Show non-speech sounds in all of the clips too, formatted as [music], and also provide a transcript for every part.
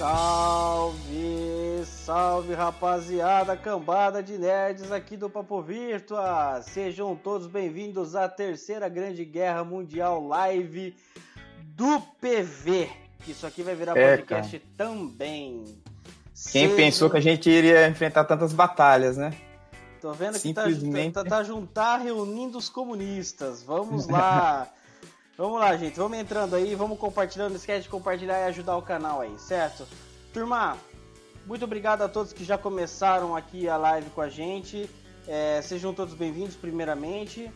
Salve, salve rapaziada, cambada de nerds aqui do Papo Virtua. Sejam todos bem-vindos à terceira grande guerra mundial live do PV. Isso aqui vai virar É, podcast também. Quem pensou que a gente iria enfrentar tantas batalhas, né? Tô vendo que tá, Simplesmente- tá, tá juntar reunindo os comunistas. Vamos [laughs] lá. Vamos lá, gente. Vamos entrando aí, vamos compartilhando. Não esquece de compartilhar e ajudar o canal aí, certo? Turma, muito obrigado a todos que já começaram aqui a live com a gente. É, sejam todos bem-vindos, primeiramente.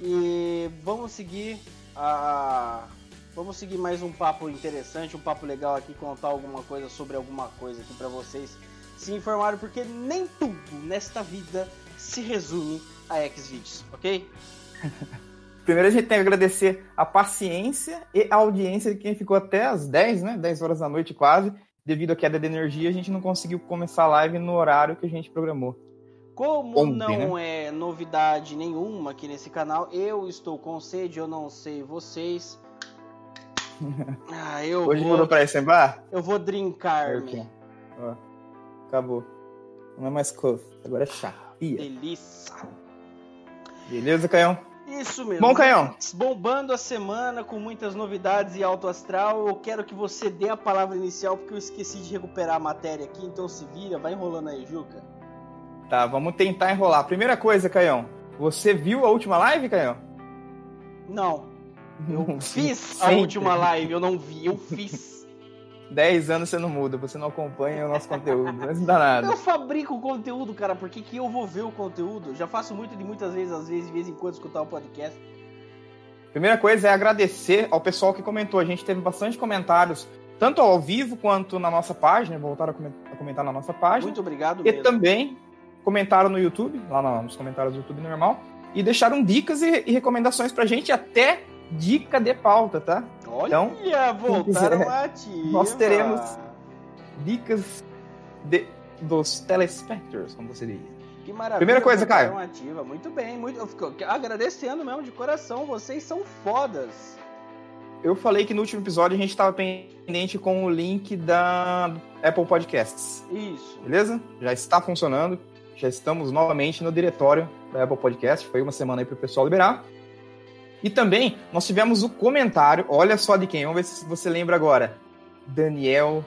E vamos seguir a. Vamos seguir mais um papo interessante, um papo legal aqui, contar alguma coisa sobre alguma coisa aqui pra vocês se informarem, porque nem tudo nesta vida se resume a Xvideos, ok? [laughs] Primeiro a gente tem que agradecer a paciência e a audiência de quem ficou até as 10, né? 10 horas da noite quase. Devido à queda de energia, a gente não conseguiu começar a live no horário que a gente programou. Como Ontem, não é novidade nenhuma aqui nesse canal, eu estou com sede, eu não sei vocês. [laughs] Ah, Hoje vou, mudou pra Essembar? eu vou drinkar-me. Ok. Ó, acabou. Não é mais coffee, agora é chá. Ia. Delícia. Beleza, Caião? Isso mesmo. Bom, Caião. Bombando a semana com muitas novidades e alto astral. Eu quero que você dê a palavra inicial porque eu esqueci de recuperar a matéria aqui, então se vira, vai enrolando aí, Juca. Tá, vamos tentar enrolar. Primeira coisa, Caião. Você viu a última live, Caião? Não, eu [laughs] fiz a última live, eu não vi, eu fiz. 10 anos você não muda, você não acompanha o nosso conteúdo, mas não dá nada. [laughs] Eu fabrico o conteúdo, cara, por que, eu vou ver o conteúdo? Já faço muito de muitas vezes, às vezes, de vez em quando, escutar o podcast. Primeira coisa é agradecer ao pessoal que comentou. A gente teve bastante comentários, tanto ao vivo quanto na nossa página. Voltaram a comen- a comentar na nossa página. Muito obrigado e mesmo. também comentaram no YouTube, lá no- nos comentários do YouTube normal. E deixaram dicas e, e recomendações pra gente, até dica de pauta, tá? Olha, Então, voltaram quiser, ativa. nós teremos- Dicas de, dos telespectadores, como você diz. Que maravilha. Primeira coisa, Caio. Ativa. Muito bem, muito, eu fico agradecendo mesmo de coração, vocês são fodas. Eu falei que no último episódio a gente estava pendente com o link da Apple Podcasts. Isso. Beleza? Já está funcionando. Já estamos novamente no diretório da Apple Podcast. Foi uma semana aí para o pessoal liberar. E também nós tivemos o comentário, olha só de quem, vamos ver se você lembra agora. Daniel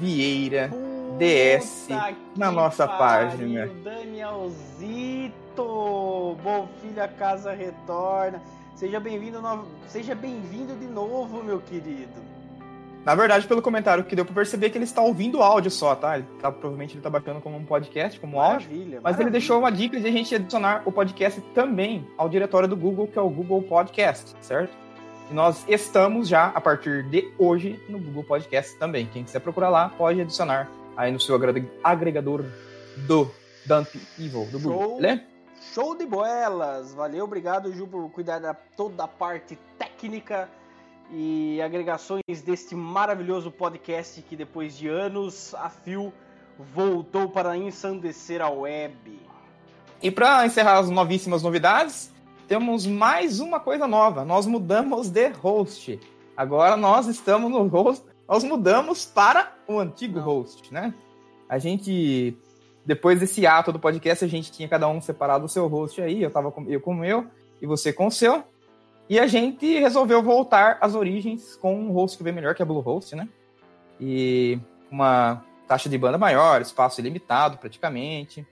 Vieira. DS Puta na que nossa pariu, página. Danielzito! Bom filho, a casa retorna. Seja bem-vindo, no... seja bem-vindo de novo, meu querido. Na verdade, pelo comentário que deu para perceber que ele está ouvindo áudio só, tá? Ele tá provavelmente ele tá baixando como um podcast, como áudio. Maravilha. Mas ele maravilha. deixou uma dica de a gente adicionar o podcast também ao diretório do Google, que é o Google Podcast, certo? E nós estamos já, a partir de hoje, no Google Podcast também. Quem quiser procurar lá, pode adicionar aí no seu agregador do Dante Evil, do Show. Google. Beleza? Show de boelas! Valeu, obrigado, Ju, por cuidar da toda a parte técnica e agregações deste maravilhoso podcast que depois de anos a fio voltou para ensandecer a web. E para encerrar as novíssimas novidades, temos mais uma coisa nova. Nós mudamos de host. Agora nós estamos no host. Nós mudamos para o antigo host, né? A gente, depois desse ato do podcast, a gente tinha cada um separado o seu host aí. Eu tava com eu com o meu e você com o seu. E a gente resolveu voltar às origens com um host que veio melhor, que é Bluehost, né? E uma taxa de banda maior, espaço ilimitado praticamente.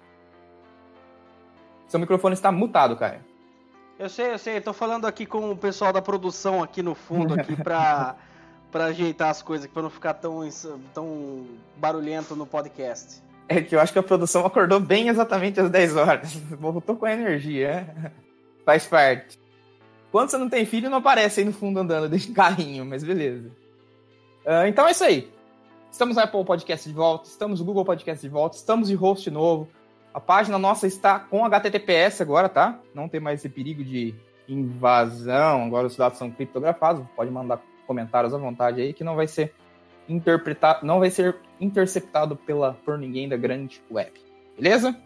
Seu microfone está mutado, Caio. Eu sei, eu sei, tô falando aqui com o pessoal da produção aqui no fundo aqui pra [laughs] ajeitar as coisas, pra não ficar tão, tão barulhento no podcast. É que eu acho que a produção acordou bem exatamente às 10 horas. [laughs] Voltou com a energia. né? Faz parte. Quando você não tem filho, não aparece aí no fundo andando [laughs] de carrinho, mas beleza. Ah, então é isso aí. Estamos no Apple Podcast de volta, estamos no Google Podcast de volta, estamos de host novo. A página nossa está com HTTPS agora, tá? Não tem mais esse perigo de invasão. Agora os dados são criptografados. Pode mandar comentários à vontade aí que não vai ser interpretado, não vai ser interceptado pela por ninguém da grande web. Beleza?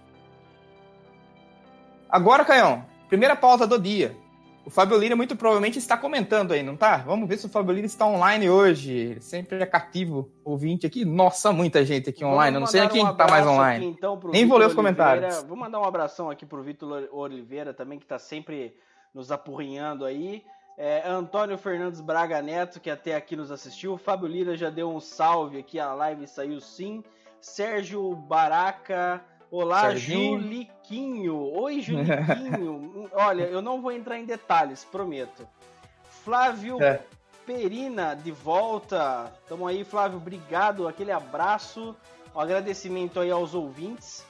Agora, Caião, primeira pauta do dia. O Fábio Lira muito provavelmente está comentando aí, não tá? Vamos ver se o Fábio Lira está online hoje. Ele sempre é cativo ouvinte aqui. Nossa, muita gente aqui online. Eu não sei quem um está mais online. Aqui, então, Nem vou ler os Oliveira. comentários. Vou mandar um abração aqui pro Vitor Oliveira também, que está sempre nos apurrinhando aí. É, Antônio Fernandes Braga Neto, que até aqui nos assistiu. Fábio Lira já deu um salve aqui, a live saiu sim. Sérgio Baraca. Olá, Serginho. Juliquinho. Oi, [laughs] Juliquinho. Olha, eu não vou entrar em detalhes, prometo. Flávio é. Perina, de volta. Tamo aí, Flávio. Obrigado. Aquele abraço. Um agradecimento aí aos ouvintes.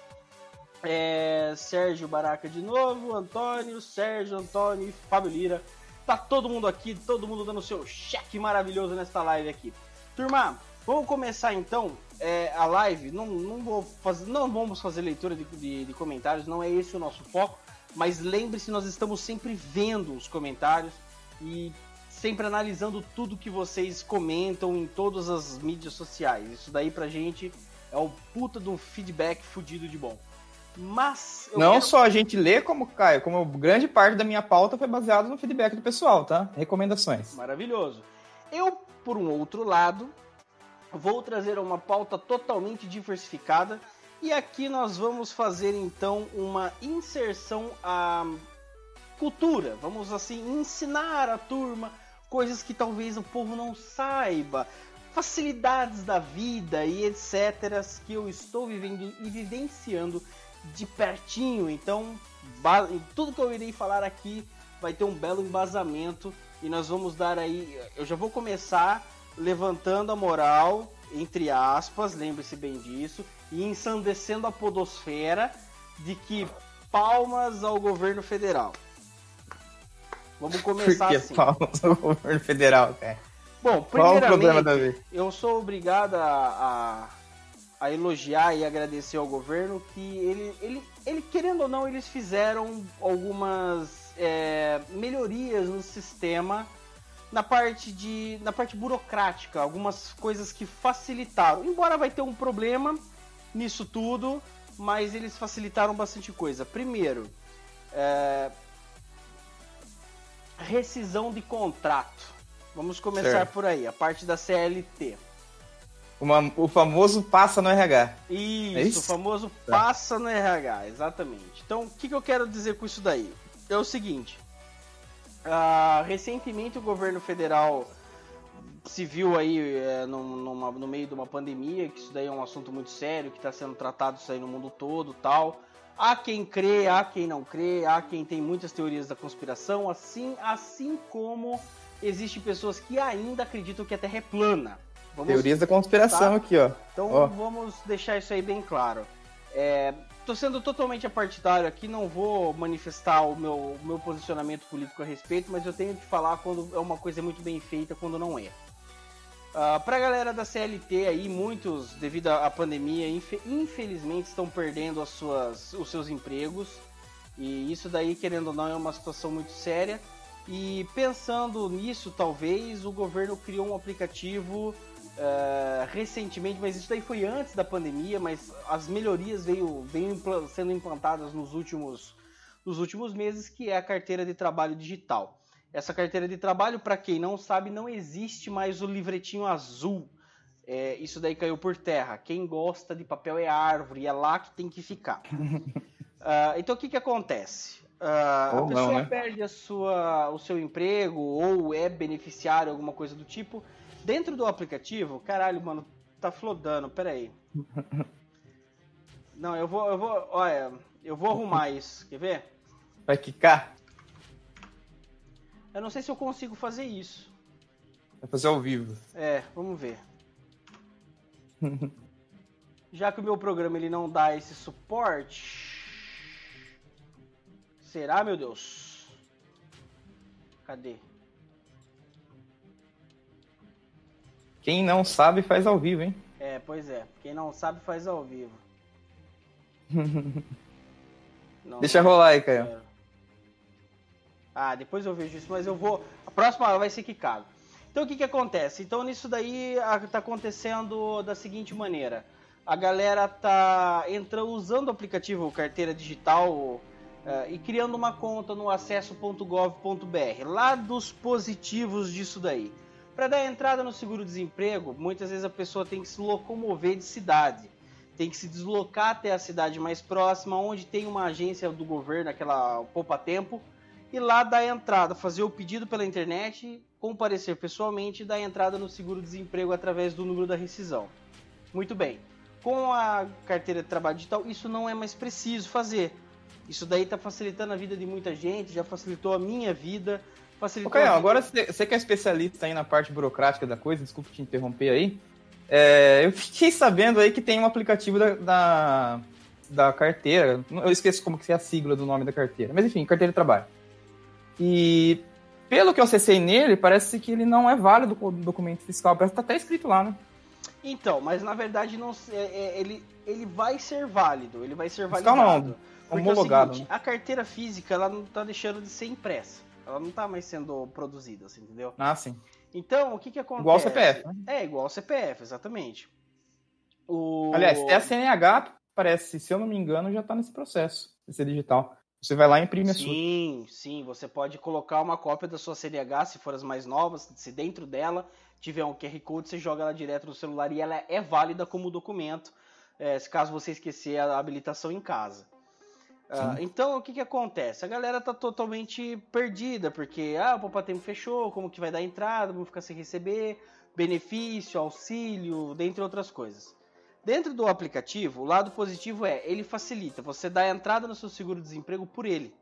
É, Sérgio Baraca de novo, Antônio, Sérgio, Antônio e Fábio Lira. Tá todo mundo aqui, todo mundo dando seu cheque maravilhoso nesta live aqui. Turma, vamos começar então é, a live. Não, não, vou fazer, não vamos fazer leitura de, de, de comentários, não é esse o nosso foco. Mas lembre-se, nós estamos sempre vendo os comentários e sempre analisando tudo que vocês comentam em todas as mídias sociais. Isso daí pra gente é o puta de um feedback fudido de bom. Mas. Não quero... só a gente lê, como, Caio, como grande parte da minha pauta foi baseada no feedback do pessoal, tá? Recomendações. Maravilhoso. Eu, por um outro lado, vou trazer uma pauta totalmente diversificada. E aqui nós vamos fazer então uma inserção à cultura. Vamos assim ensinar a turma coisas que talvez o povo não saiba, facilidades da vida e etc. que eu estou vivendo e vivenciando de pertinho. Então, tudo que eu irei falar aqui vai ter um belo embasamento e nós vamos dar aí. Eu já vou começar levantando a moral, entre aspas, lembre-se bem disso, e ensandecendo a podosfera de que palmas ao governo federal. Vamos começar Por que assim. palmas ao governo federal, cara? Bom, primeiramente, Qual o problema, Davi? eu sou obrigado a, a a elogiar e agradecer ao governo que ele, ele, ele querendo ou não, eles fizeram algumas é, melhorias no sistema na parte de na parte burocrática, algumas coisas que facilitaram. Embora vai ter um problema nisso tudo, mas eles facilitaram bastante coisa. Primeiro, é, rescisão de contrato. Vamos começar certo. por aí, a parte da CLT. Uma, o famoso passa no RH. Isso, é isso? o famoso tá. passa no RH, exatamente. Então, o que, que eu quero dizer com isso daí? É o seguinte: uh, recentemente o governo federal se viu aí é, numa, no meio de uma pandemia, que isso daí é um assunto muito sério, que está sendo tratado isso aí no mundo todo tal. Há quem crê, há quem não crê, há quem tem muitas teorias da conspiração, assim, assim como existem pessoas que ainda acreditam que a Terra é plana. Vamos, Teorias da conspiração tá? aqui, ó. Então ó. vamos deixar isso aí bem claro. É, tô sendo totalmente apartidário aqui, não vou manifestar o meu, meu posicionamento político a respeito, mas eu tenho que falar quando é uma coisa muito bem feita, quando não é. Uh, pra galera da CLT aí, muitos, devido à pandemia, infelizmente estão perdendo as suas, os seus empregos. E isso daí, querendo ou não, é uma situação muito séria. E pensando nisso, talvez, o governo criou um aplicativo uh, recentemente, mas isso daí foi antes da pandemia, mas as melhorias veio, veio sendo implantadas nos últimos, nos últimos meses, que é a carteira de trabalho digital. Essa carteira de trabalho, para quem não sabe, não existe mais o livretinho azul. É, isso daí caiu por terra. Quem gosta de papel é árvore, é lá que tem que ficar. Uh, [laughs] então o que, que acontece? Uh, a pessoa não, né? perde a sua, o seu emprego ou é beneficiário, alguma coisa do tipo, Dentro do aplicativo, caralho, mano, tá flodando, peraí. [laughs] Não, eu vou, eu vou, olha, eu vou arrumar [laughs] isso, quer ver? Vai quicar? Eu não sei se eu consigo fazer isso. Vai fazer ao vivo. É, vamos ver. [laughs] Já que o meu programa ele não dá esse suporte. Será, meu Deus? Cadê? Quem não sabe faz ao vivo, hein? É, pois é. Quem não sabe faz ao vivo. [laughs] não, Deixa rolar aí, Caio. Ah, depois eu vejo isso, mas eu vou. A próxima vai ser quicado. Então o que que acontece? Então nisso daí tá acontecendo da seguinte maneira. A galera tá entrando usando o aplicativo carteira digital uh, e criando uma conta no acesso.gov.br, lá dos positivos disso daí. Para dar entrada no seguro-desemprego, muitas vezes a pessoa tem que se locomover de cidade, tem que se deslocar até a cidade mais próxima, onde tem uma agência do governo, aquela poupa-tempo, e lá dar entrada, fazer o pedido pela internet, comparecer pessoalmente e dar entrada no seguro-desemprego através do número da rescisão. Muito bem. Com a carteira de trabalho digital, isso não é mais preciso fazer. Isso daí está facilitando a vida de muita gente, já facilitou a minha vida. Facilitou okay, agora você que é especialista aí na parte burocrática da coisa, desculpa te interromper aí. É, eu fiquei sabendo aí que tem um aplicativo da, da, da, carteira. Eu esqueço como que é a sigla do nome da carteira. Mas enfim, carteira de trabalho. E pelo que eu acessei nele, parece que ele não é válido o documento fiscal. Parece que tá até escrito lá, né? Então, mas na verdade não, é, é, ele, ele vai ser válido. Ele vai ser validado. Fiscal não, homologado. É seguinte, né? A carteira física ela não tá deixando de ser impressa. Ela não tá mais sendo produzida, assim, entendeu? Ah, sim. Então, o que que acontece? Igual ao CPF, né? É, igual ao CPF, exatamente. O... Aliás, até a CNH, parece, se eu não me engano, já tá nesse processo ser digital. Você vai lá e imprime sim, a sua. Sim, sim. Você pode colocar uma cópia da sua CNH, se for as mais novas, se dentro dela tiver um QR Code, você joga ela direto no celular e ela é válida como documento, é, se caso você esquecer a habilitação em casa. Uh, então, o que, que acontece? A galera tá totalmente perdida, porque ah, o Poupa Tempo fechou, como que vai dar entrada, vamos ficar sem receber, benefício, auxílio, dentre outras coisas. Dentro do aplicativo, o lado positivo é, ele facilita, você dá a entrada no seu seguro-desemprego por ele.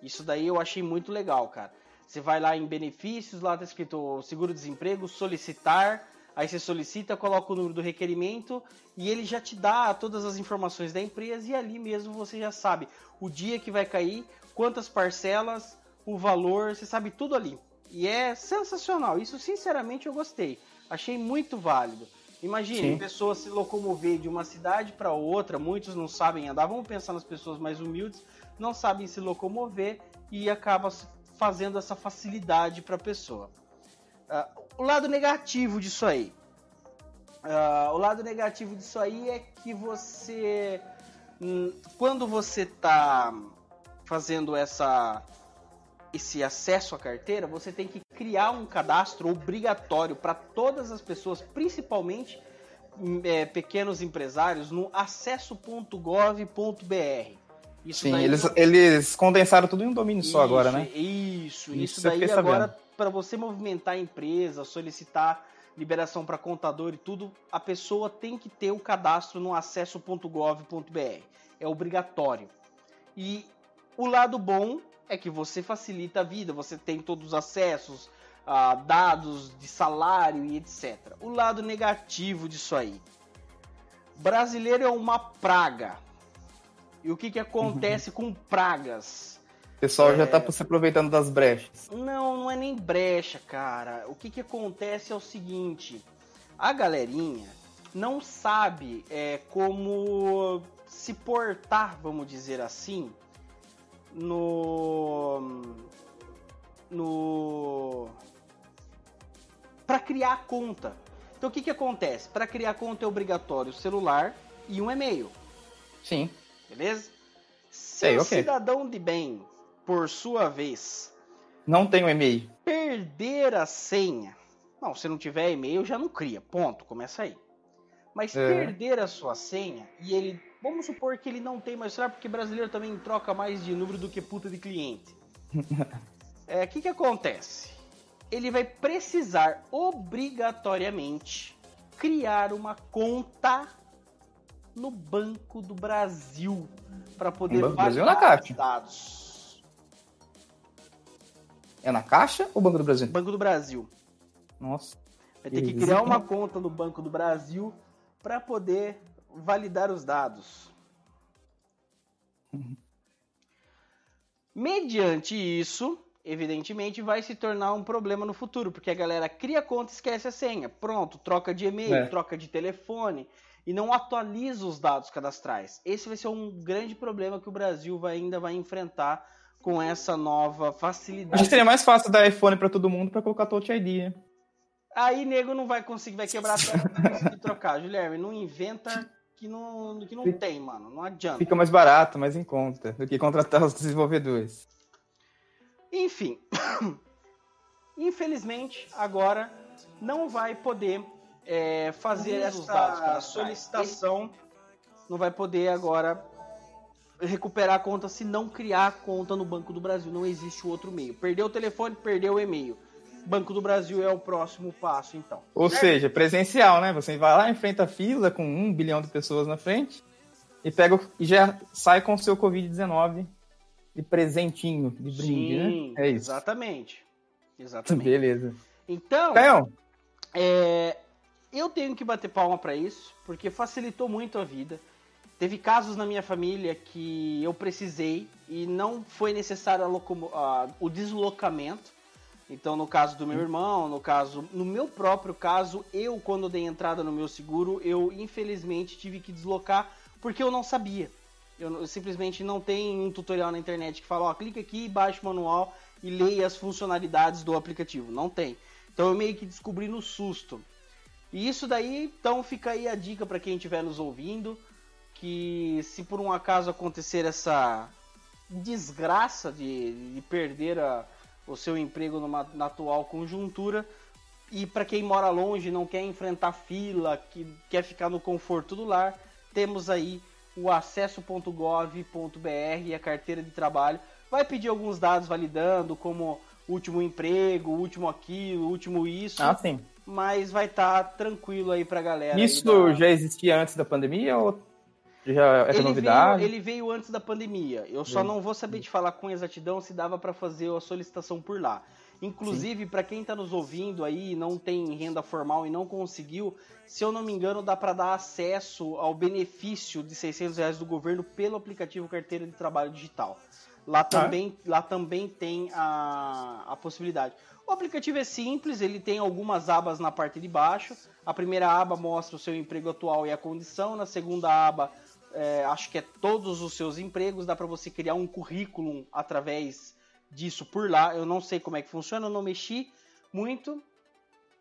Isso daí eu achei muito legal, cara. Você vai lá em benefícios, lá tá escrito seguro-desemprego, solicitar, aí você solicita, coloca o número do requerimento e ele já te dá todas as informações da empresa e ali mesmo você já sabe o dia que vai cair, quantas parcelas, o valor, você sabe tudo ali. E é sensacional, isso sinceramente eu gostei, achei muito válido. Imagine, pessoas se locomover de uma cidade para outra, muitos não sabem andar, vamos pensar nas pessoas mais humildes, não sabem se locomover e acaba fazendo essa facilidade para a pessoa. Uh, o lado negativo disso aí. Uh, o lado negativo disso aí é que você, hum, quando você está fazendo essa esse acesso à carteira, você tem que criar um cadastro obrigatório para todas as pessoas, principalmente hum, é, pequenos empresários, no acesso.gov.br. Isso Sim, eles, eles condensaram tudo em um domínio isso, só agora, né? Isso, isso, isso daí agora para você movimentar a empresa, solicitar liberação para contador e tudo, a pessoa tem que ter o cadastro no acesso.gov.br. É obrigatório. E o lado bom é que você facilita a vida, você tem todos os acessos, a dados de salário e etc. O lado negativo disso aí. Brasileiro é uma praga. E o que, que acontece com pragas? O pessoal é... já tá se aproveitando das brechas. Não, não é nem brecha, cara. O que, que acontece é o seguinte: a galerinha não sabe é, como se portar, vamos dizer assim, no. no. para criar conta. Então o que, que acontece? Para criar conta é obrigatório o celular e um e-mail. Sim. Beleza? Se o okay. cidadão de bem, por sua vez, não tem um e-mail, perder a senha. Não, se não tiver e-mail, já não cria. Ponto. Começa aí. Mas é. perder a sua senha e ele. Vamos supor que ele não tem mais celular, porque brasileiro também troca mais de número do que puta de cliente. É, [laughs] o é, que, que acontece? Ele vai precisar obrigatoriamente criar uma conta no Banco do Brasil para poder Banco Brasil na caixa. dados. É na Caixa ou Banco do Brasil? Banco do Brasil. Nossa. Vai ter que criar uma conta no Banco do Brasil para poder validar os dados. Uhum. Mediante isso, evidentemente, vai se tornar um problema no futuro, porque a galera cria conta e esquece a senha. Pronto, troca de e-mail, é. troca de telefone e não atualiza os dados cadastrais. Esse vai ser um grande problema que o Brasil vai, ainda vai enfrentar com essa nova facilidade. Acho que seria mais fácil dar iPhone para todo mundo para colocar Touch ID. Né? Aí nego não vai conseguir, vai quebrar não vai conseguir trocar. Guilherme, não inventa que não, que não tem, mano. Não adianta. Fica mais barato, mais em conta do que contratar os desenvolvedores. Enfim. [coughs] Infelizmente, agora não vai poder é, fazer essa solicitação. Não vai poder agora recuperar a conta se não criar a conta no Banco do Brasil. Não existe outro meio. Perdeu o telefone, perdeu o e-mail. Banco do Brasil é o próximo passo, então. Ou certo? seja, presencial, né? Você vai lá, enfrenta a fila com um bilhão de pessoas na frente e pega e já sai com o seu Covid-19 de presentinho, de brinde, Sim, né? É isso. Exatamente. [laughs] Exatamente. Beleza. Então, é, eu tenho que bater palma para isso, porque facilitou muito a vida. Teve casos na minha família que eu precisei e não foi necessário a o deslocamento. Então, no caso do meu irmão, no caso, no meu próprio caso, eu quando dei entrada no meu seguro, eu infelizmente tive que deslocar porque eu não sabia. Eu, eu simplesmente não tem um tutorial na internet que fala, ó, clica aqui, baixa o manual e leia as funcionalidades do aplicativo. Não tem. Então eu meio que descobri no susto. E isso daí, então fica aí a dica para quem estiver nos ouvindo que se por um acaso acontecer essa desgraça de, de perder a, o seu emprego numa, na atual conjuntura, e para quem mora longe, não quer enfrentar fila, que quer ficar no conforto do lar, temos aí o acesso.gov.br e a carteira de trabalho. Vai pedir alguns dados validando, como último emprego, último aquilo, último isso. Ah, sim. Mas vai estar tá tranquilo aí pra galera. Isso da... já existia antes da pandemia ou já é ele novidade? Veio, ele veio antes da pandemia. Eu só não vou saber te falar com exatidão se dava para fazer a solicitação por lá. Inclusive, para quem está nos ouvindo aí não tem renda formal e não conseguiu, se eu não me engano, dá para dar acesso ao benefício de 600 reais do governo pelo aplicativo Carteira de Trabalho Digital. Lá ah, também, ah. lá também tem a, a possibilidade. O aplicativo é simples, ele tem algumas abas na parte de baixo. A primeira aba mostra o seu emprego atual e a condição. Na segunda aba é, acho que é todos os seus empregos, dá para você criar um currículo através disso por lá. Eu não sei como é que funciona, eu não mexi muito.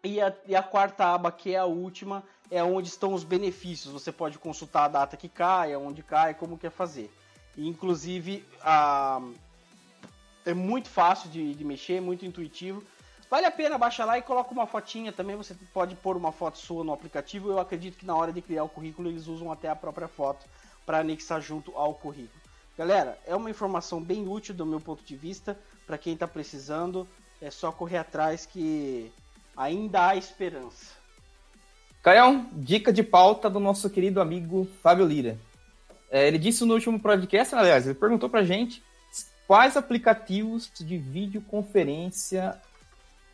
E a, e a, quarta aba, que é a última, é onde estão os benefícios. Você pode consultar a data que cai, aonde cai, como quer fazer. E, inclusive, a, é muito fácil de, de mexer, muito intuitivo. Vale a pena baixar lá e coloca uma fotinha também. Você pode pôr uma foto sua no aplicativo. Eu acredito que na hora de criar o currículo eles usam até a própria foto para anexar junto ao currículo. Galera, é uma informação bem útil do meu ponto de vista. Para quem está precisando, é só correr atrás que ainda há esperança. Caião, dica de pauta do nosso querido amigo Fábio Lira. É, ele disse no último podcast, aliás, ele perguntou para gente quais aplicativos de videoconferência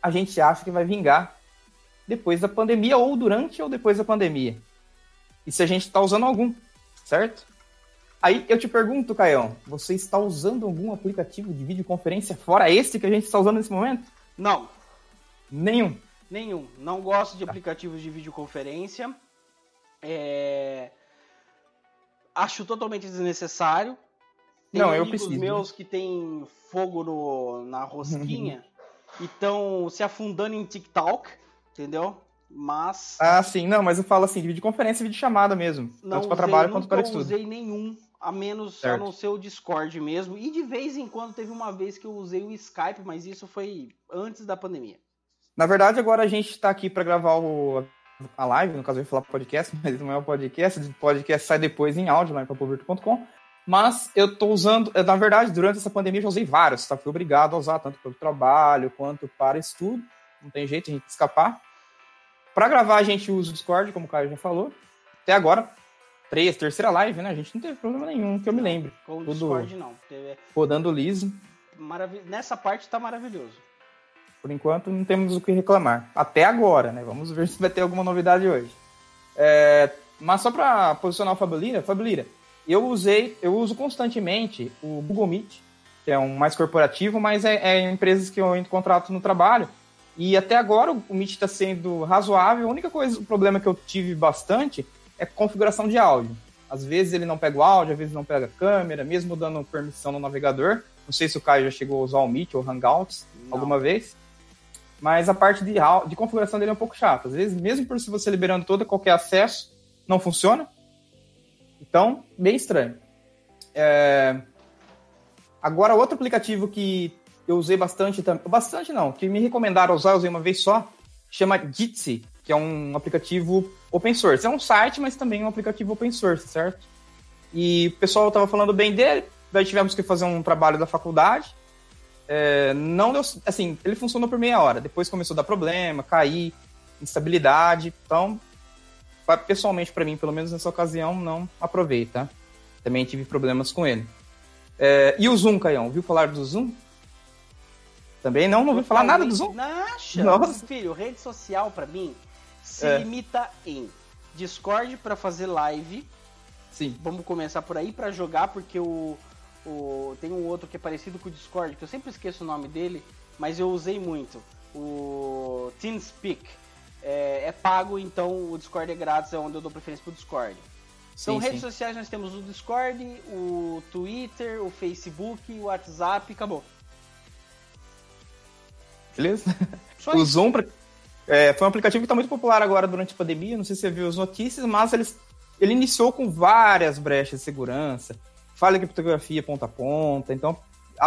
a gente acha que vai vingar depois da pandemia, ou durante ou depois da pandemia. E se a gente está usando algum certo? Aí eu te pergunto, Caião, você está usando algum aplicativo de videoconferência fora esse que a gente está usando nesse momento? Não. Nenhum? Nenhum. Não gosto de aplicativos de videoconferência. É... Acho totalmente desnecessário. Tem Não, eu preciso. meus que tem fogo no, na rosquinha e estão se afundando em TikTok, entendeu? Mas. Ah, sim, não, mas eu falo assim, de videoconferência e videochamada mesmo. Não tanto para trabalho quanto para estudo. Não usei nenhum, a menos certo. a não ser o Discord mesmo. E de vez em quando teve uma vez que eu usei o Skype, mas isso foi antes da pandemia. Na verdade, agora a gente está aqui para gravar o, a live, no caso eu ia falar podcast, [laughs] mas não é o podcast, o podcast sai depois em áudio lá em papovirto.com. Mas eu estou usando, na verdade, durante essa pandemia eu já usei vários, tá? Fui obrigado a usar tanto para o trabalho quanto para estudo. Não tem jeito a gente escapar. Para gravar, a gente usa o Discord, como o Caio já falou. Até agora, três, terceira live, né? A gente não teve problema nenhum, que eu me lembre. Com o Tudo Discord, não. Teve... Rodando liso. Marav... Nessa parte tá maravilhoso. Por enquanto, não temos o que reclamar. Até agora, né? Vamos ver [laughs] se vai ter alguma novidade hoje. É... Mas só para posicionar o Fabelira, Fabelira, eu usei, eu uso constantemente o Google Meet, que é um mais corporativo, mas é, é empresas que eu entro contrato no trabalho e até agora o Meet está sendo razoável. A única coisa, o problema que eu tive bastante é configuração de áudio. Às vezes ele não pega o áudio, às vezes não pega a câmera, mesmo dando permissão no navegador. Não sei se o Caio já chegou a usar o Meet ou Hangouts não. alguma vez. Mas a parte de, de configuração dele é um pouco chata. Às vezes, mesmo por se você liberando todo qualquer acesso, não funciona. Então, bem estranho. É... Agora, outro aplicativo que eu usei bastante, bastante não, que me recomendaram usar, eu usei uma vez só, chama Jitsi, que é um aplicativo open source. É um site, mas também um aplicativo open source, certo? E o pessoal estava falando bem dele, daí tivemos que fazer um trabalho da faculdade. É, não deu, assim, ele funcionou por meia hora, depois começou a dar problema, cair, instabilidade, então, pessoalmente para mim, pelo menos nessa ocasião, não aprovei, tá? Também tive problemas com ele. É, e o Zoom, Caião, ouviu falar do Zoom? Também não, não ouviu falar nada do Zoom? Naxa, Nossa. filho, rede social para mim se é. limita em Discord para fazer live. Sim. Vamos começar por aí para jogar, porque o, o tem um outro que é parecido com o Discord, que eu sempre esqueço o nome dele, mas eu usei muito. O TeamSpeak. É, é pago, então o Discord é grátis, é onde eu dou preferência pro Discord. Então, sim, redes sim. sociais nós temos o Discord, o Twitter, o Facebook, o WhatsApp, acabou. Beleza? [laughs] Só o Zoom, é, foi um aplicativo que está muito popular agora durante a pandemia, não sei se você viu as notícias, mas ele, ele iniciou com várias brechas de segurança, falha de criptografia ponta a ponta, então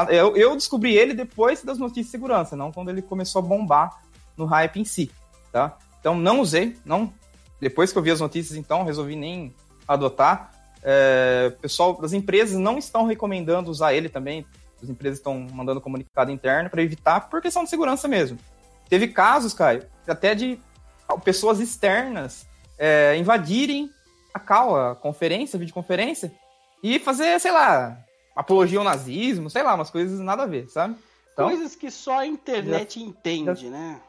eu, eu descobri ele depois das notícias de segurança, não quando ele começou a bombar no hype em si, tá? Então não usei, não. Depois que eu vi as notícias, então resolvi nem adotar. É, pessoal das empresas não estão recomendando usar ele também. As empresas estão mandando comunicado interno para evitar por questão de segurança mesmo. Teve casos, Caio, até de pessoas externas é, invadirem a cal, a conferência, a videoconferência, e fazer, sei lá, apologia ao nazismo, sei lá, umas coisas nada a ver, sabe? Então, coisas que só a internet já, entende, já, né?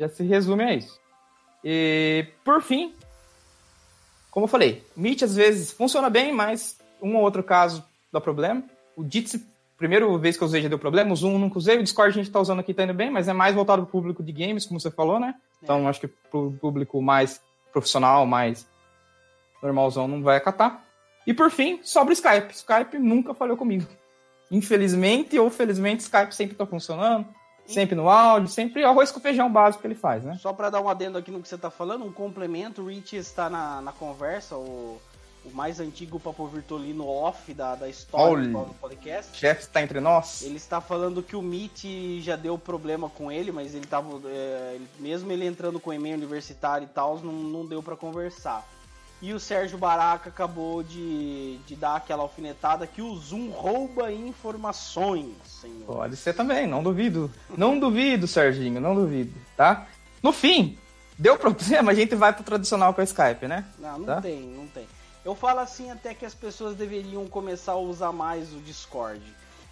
Já se resume a isso. E, por fim, como eu falei, Meet às vezes funciona bem, mas um ou outro caso dá problema. O Jitsi primeira vez que eu usei já deu problema, o Zoom nunca usei, o Discord a gente tá usando aqui tá indo bem, mas é mais voltado pro público de games, como você falou, né? Então é. acho que pro público mais profissional, mais normalzão não vai acatar. E por fim, sobra o Skype. Skype nunca falhou comigo. Infelizmente ou felizmente, Skype sempre tá funcionando, sempre no áudio, sempre arroz com feijão básico que ele faz, né? Só para dar um adendo aqui no que você tá falando, um complemento, o Rich está na, na conversa, o o mais antigo Papo Virtuolino off da, da história Olha, do podcast. Chefe está entre nós. Ele está falando que o Meet já deu problema com ele, mas ele tava. É, mesmo ele entrando com e-mail universitário e tal, não, não deu para conversar. E o Sérgio Baraca acabou de, de dar aquela alfinetada que o Zoom rouba informações, senhor. Pode ser também, não duvido. Não duvido, Serginho, não duvido, tá? No fim, deu problema, a gente vai pro tradicional com o Skype, né? Não, não tá? tem, não tem. Eu falo assim até que as pessoas deveriam começar a usar mais o Discord.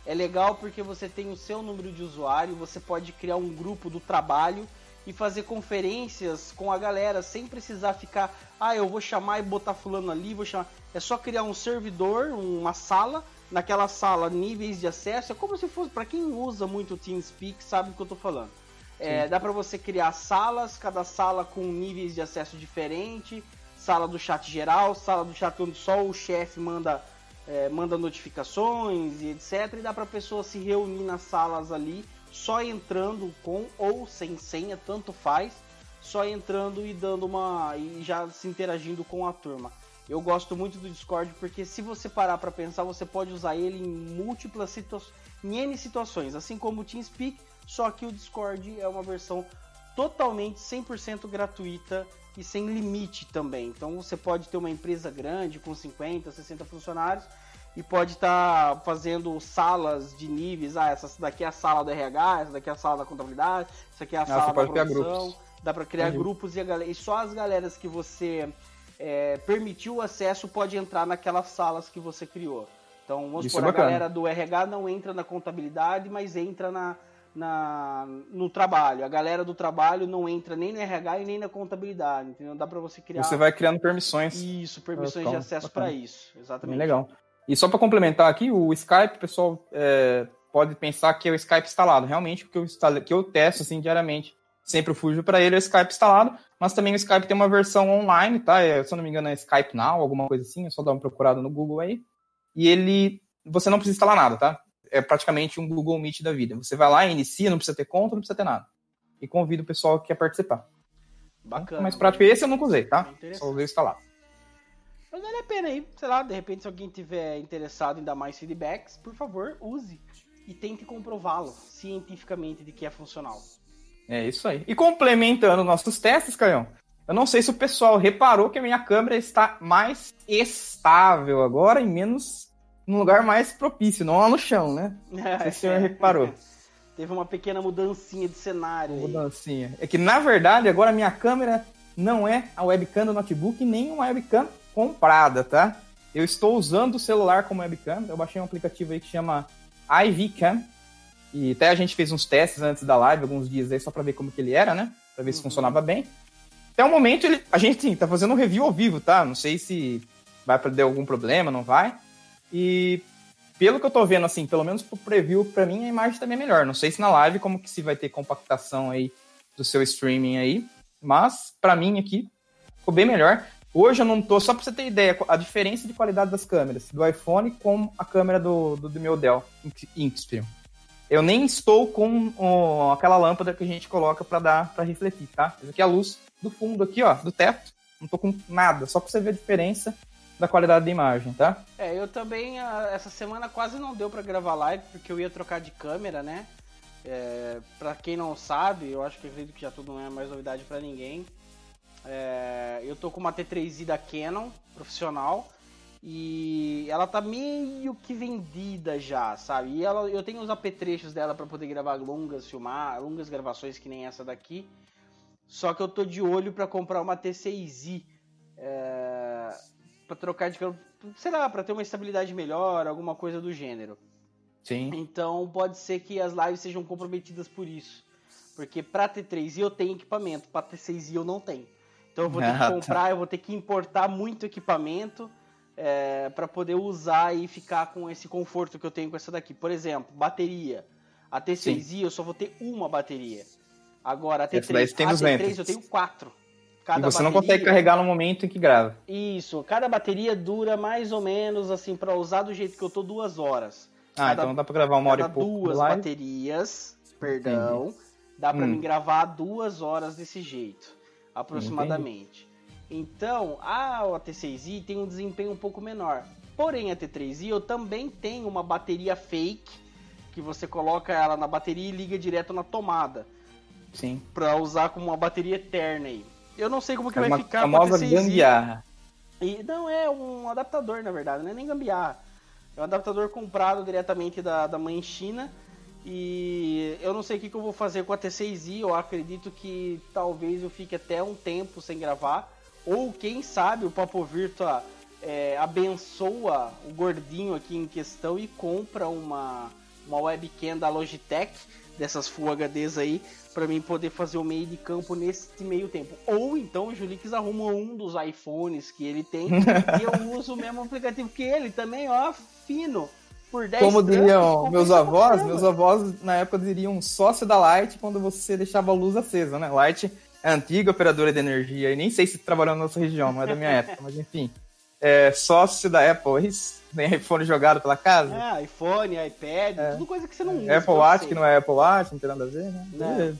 É legal porque você tem o seu número de usuário, você pode criar um grupo do trabalho e fazer conferências com a galera sem precisar ficar, ah, eu vou chamar e botar fulano ali, vou chamar. É só criar um servidor, uma sala, naquela sala níveis de acesso, é como se fosse, para quem usa muito o TeamSpeak, sabe o que eu tô falando. É, dá para você criar salas, cada sala com níveis de acesso diferente, sala do chat geral, sala do chat onde só o chefe manda, é, manda notificações e etc. E dá para pessoa se reunir nas salas ali, só entrando com ou sem senha, tanto faz, só entrando e dando uma. e já se interagindo com a turma. Eu gosto muito do Discord porque se você parar para pensar, você pode usar ele em múltiplas situações, em N situações, assim como o TeamSpeak, só que o Discord é uma versão totalmente 100% gratuita e sem limite também. Então você pode ter uma empresa grande com 50, 60 funcionários e pode estar tá fazendo salas de níveis. Ah, essa daqui é a sala do RH, essa daqui é a sala da contabilidade, essa aqui é a ah, sala da produção. Dá para criar grupos e, galera, e, só as galeras que você é, permitiu o acesso pode entrar naquelas salas que você criou. Então, vamos supor, é a galera do RH não entra na contabilidade, mas entra na, na, no trabalho. A galera do trabalho não entra nem no RH e nem na contabilidade, entendeu? Dá para você criar. Você vai criando permissões. Isso, permissões de acesso para isso, exatamente. Bem legal. E só para complementar aqui, o Skype, pessoal é, pode pensar que é o Skype instalado. Realmente, o que eu, que eu testo assim, diariamente, sempre fujo para ele, é o Skype instalado. Mas também o Skype tem uma versão online, tá? É, se eu não me engano, é Skype Now, alguma coisa assim. É só dar uma procurada no Google aí. E ele, você não precisa instalar nada, tá? é praticamente um Google Meet da vida. Você vai lá, inicia, não precisa ter conta, não precisa ter nada. E convido o pessoal que quer participar. Bacana. mais prático. Esse eu nunca usei, tá? Só usei instalado. Mas vale a pena aí, sei lá, de repente se alguém tiver interessado em dar mais feedbacks, por favor, use e tente comprová-lo cientificamente de que é funcional. É isso aí. E complementando nossos testes, Caião, eu não sei se o pessoal reparou que a minha câmera está mais estável agora e menos num lugar mais propício, não lá no chão, né? Sei se o senhor [laughs] reparou. Teve uma pequena mudancinha de cenário. Mudancinha. É que, na verdade, agora a minha câmera não é a webcam do notebook, nem uma webcam comprada, tá? Eu estou usando o celular como webcam. Eu baixei um aplicativo aí que chama iVcam. E até a gente fez uns testes antes da live, alguns dias aí, só pra ver como que ele era, né? Pra ver se uhum. funcionava bem. Até o momento, ele, a gente sim, tá fazendo um review ao vivo, tá? Não sei se vai perder algum problema, não vai. E pelo que eu tô vendo, assim, pelo menos pro preview, pra mim a imagem também é melhor. Não sei se na live como que se vai ter compactação aí do seu streaming aí, mas para mim aqui ficou bem melhor. Hoje eu não tô, só pra você ter ideia, a diferença de qualidade das câmeras do iPhone com a câmera do, do, do meu Dell Inxpion. Eu nem estou com aquela lâmpada que a gente coloca para dar para refletir, tá? Essa aqui é a luz do fundo aqui, ó, do teto. Não tô com nada, só pra você ver a diferença da qualidade da imagem, tá? É, eu também, essa semana quase não deu para gravar live, porque eu ia trocar de câmera, né? É, para quem não sabe, eu acho que acredito que já tudo não é mais novidade para ninguém. É, eu tô com uma T3i da Canon, profissional, e ela tá meio que vendida já, sabe? E ela, eu tenho os apetrechos dela para poder gravar longas, filmar, longas gravações que nem essa daqui. Só que eu tô de olho para comprar uma T6i. É, para trocar de câmera, sei lá, para ter uma estabilidade melhor, alguma coisa do gênero. Sim. Então pode ser que as lives sejam comprometidas por isso. Porque para T3i eu tenho equipamento, para T6i eu não tenho. Então eu vou ter que ah, tá. comprar, eu vou ter que importar muito equipamento é, para poder usar e ficar com esse conforto que eu tenho com essa daqui. Por exemplo, bateria. A T6i Sim. eu só vou ter uma bateria. Agora a T3, a T3 eu tenho quatro. Cada e você bateria... não consegue carregar no momento em que grava. Isso, cada bateria dura mais ou menos, assim, para usar do jeito que eu tô, duas horas. Ah, cada, então dá pra gravar uma hora e pouco. duas baterias, perdão, Entendi. dá para hum. mim gravar duas horas desse jeito, aproximadamente. Entendi. Então, a T6i tem um desempenho um pouco menor. Porém, a T3i eu também tenho uma bateria fake, que você coloca ela na bateria e liga direto na tomada. Sim. Pra usar como uma bateria eterna aí. Eu não sei como que é vai ficar com a famosa gambiarra. E, não, é um adaptador, na verdade, não é nem gambiarra. É um adaptador comprado diretamente da, da mãe China. E eu não sei o que, que eu vou fazer com a T6i. Eu acredito que talvez eu fique até um tempo sem gravar. Ou quem sabe o Papo Virtua é, abençoa o gordinho aqui em questão e compra uma, uma webcam da Logitech, dessas Full HDs aí, para mim poder fazer o meio de campo nesse meio tempo. Ou então o Julix arruma um dos iPhones que ele tem e eu [laughs] uso o mesmo aplicativo que ele também, ó, fino. Por 10 Como diriam [laughs] meus avós, meus avós na época diriam sócio da Light quando você deixava a luz acesa, né? Light é antiga operadora de energia e nem sei se trabalhou na nossa região, não é da minha [laughs] época, mas enfim. É sócio da Apple, isso? Tem iPhone jogado pela casa? É, iPhone, iPad, é. tudo coisa que você não usa. Apple Watch, que não é Apple Watch, não tem nada a ver, né? Beleza.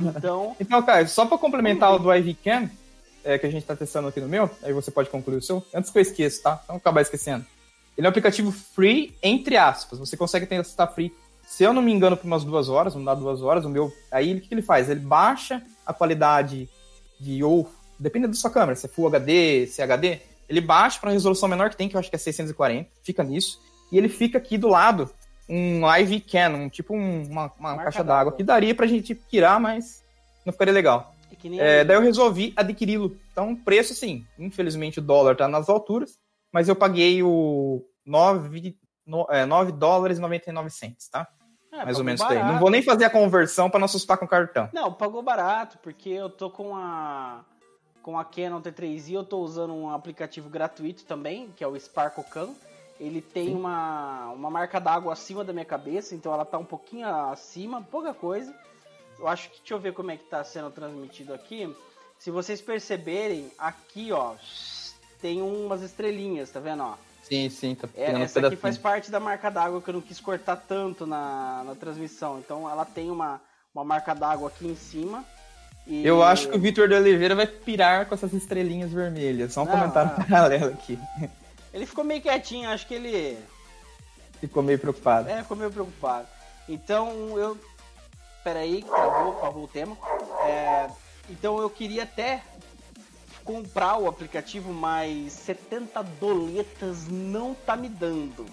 Então. [laughs] então, cara, só para complementar o do iVCam, é, que a gente tá testando aqui no meu, aí você pode concluir o seu, antes que eu esqueça, tá? Não acabar esquecendo. Ele é um aplicativo free, entre aspas. Você consegue testar free, se eu não me engano, por umas duas horas, não dá duas horas. O meu. Aí o que ele faz? Ele baixa a qualidade de ou. Depende da sua câmera, se é Full HD, se é HD. Ele baixa para uma resolução menor que tem, que eu acho que é 640, fica nisso. E ele fica aqui do lado um live can, um, tipo um, uma, uma caixa d'água que daria pra gente tirar, mas não ficaria legal. É, é daí eu resolvi adquiri-lo. Então, preço sim. Infelizmente o dólar tá nas alturas, mas eu paguei o 9, no, é, 9 dólares e 99 centos, tá? É, Mais ou menos daí. Não vou nem fazer a conversão para não assustar com o cartão. Não, pagou barato, porque eu tô com a com a Canon T3i, eu tô usando um aplicativo gratuito também, que é o Sparkle Cam. Ele tem uma, uma marca d'água acima da minha cabeça, então ela tá um pouquinho acima, pouca coisa. Eu acho que, deixa eu ver como é que tá sendo transmitido aqui. Se vocês perceberem, aqui, ó, tem umas estrelinhas, tá vendo, ó? Sim, sim, tá é, Essa aqui faz parte da marca d'água que eu não quis cortar tanto na, na transmissão. Então ela tem uma, uma marca d'água aqui em cima. E- Eu acho que o Vitor de Oliveira vai pirar com essas estrelinhas vermelhas. Só um Não, comentário não. paralelo aqui. Ele ficou meio quietinho, acho que ele Ficou meio preocupado. é, ficou meio preocupado. Então eu. Peraí, travou, travou o tema. É, então eu queria até comprar o aplicativo, mas 70 doletas não tá me dando.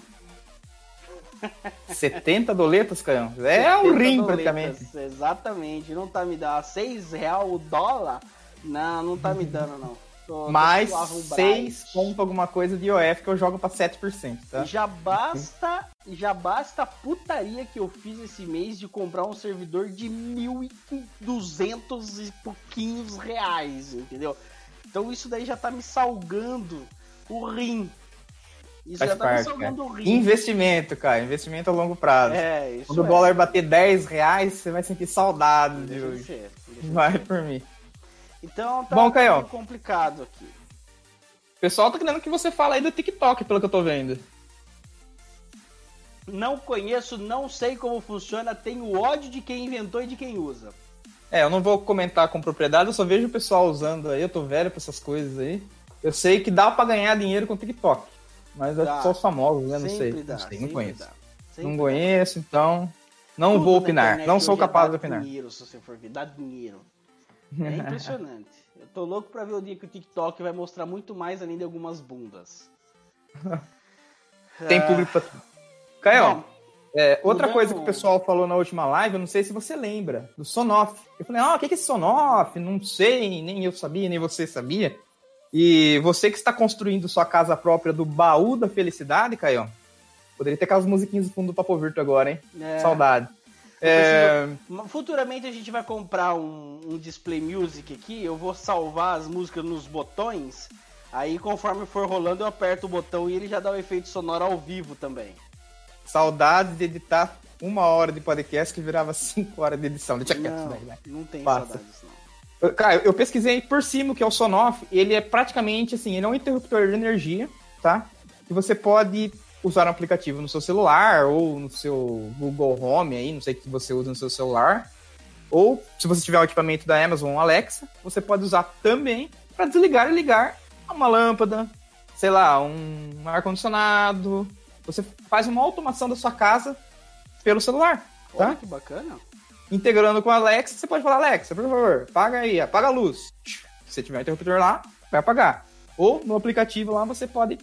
70 doletas, Caião? É 70 um rim, doletas, praticamente. Exatamente, não tá me dando. 6 real o dólar? Não, não tá me dando, não. Tô- Mais suave um 6 Bright. ponto alguma coisa de IOF que eu jogo pra 7%, tá? Já basta, já basta a putaria que eu fiz esse mês de comprar um servidor de 1.200 e pouquinhos reais, entendeu? Então isso daí já tá me salgando o rim. Isso Faz já tá me salgando cara. o rim. Investimento, cara. Investimento a longo prazo. É, isso Quando o é. dólar bater 10 reais, você vai sentir saudade de hoje. Vai por mim. Então tá Bom, Caio. complicado aqui. O pessoal tá querendo que você fale aí do TikTok, pelo que eu tô vendo. Não conheço, não sei como funciona, tenho ódio de quem inventou e de quem usa. É, eu não vou comentar com propriedade, eu só vejo o pessoal usando aí, eu tô velho pra essas coisas aí. Eu sei que dá pra ganhar dinheiro com TikTok. Mas é Dá. só os famosos, né? Não sei. dá, não sei, não conheço. Não conheço, então. Não Tudo vou na opinar. Não sou é capaz de opinar. dinheiro, se você for ver, dá dinheiro. É impressionante. [laughs] Eu tô louco pra ver o dia que o TikTok vai mostrar muito mais além de algumas bundas. Tem público pra. Caio, é, outra mudando- coisa que o pessoal falou na última live, eu não sei se você lembra, do Sonoff. Eu falei, ah, o que é Sonoff? Não sei, nem eu sabia, nem você sabia. E você que está construindo sua casa própria do baú da felicidade, Caio, poderia ter aquelas musiquinhas do fundo do Papo Virto agora, hein? é, Saudade. É, Futuramente a gente vai comprar um, um display music aqui, eu vou salvar as músicas nos botões, aí conforme for rolando eu aperto o botão e ele já dá o efeito sonoro ao vivo também. Saudade de editar uma hora de podcast que virava cinco horas de edição. Deixa quieto isso Não, daí, vai. não tem Passa. saudade disso não. Cara, eu pesquisei por cima o que é o Sonoff. Ele é praticamente assim, ele é um interruptor de energia, tá? Que você pode usar um aplicativo no seu celular ou no seu Google Home aí, não sei o que você usa no seu celular. Ou se você tiver o equipamento da Amazon Alexa, você pode usar também para desligar e ligar uma lâmpada, sei lá, um ar-condicionado. Você faz uma automação da sua casa pelo celular, tá? Olha que bacana. integrando com a Alexa, você pode falar, Alexa, por favor, apaga aí, apaga a luz. Se você tiver um interruptor lá, vai apagar. Ou no aplicativo lá você pode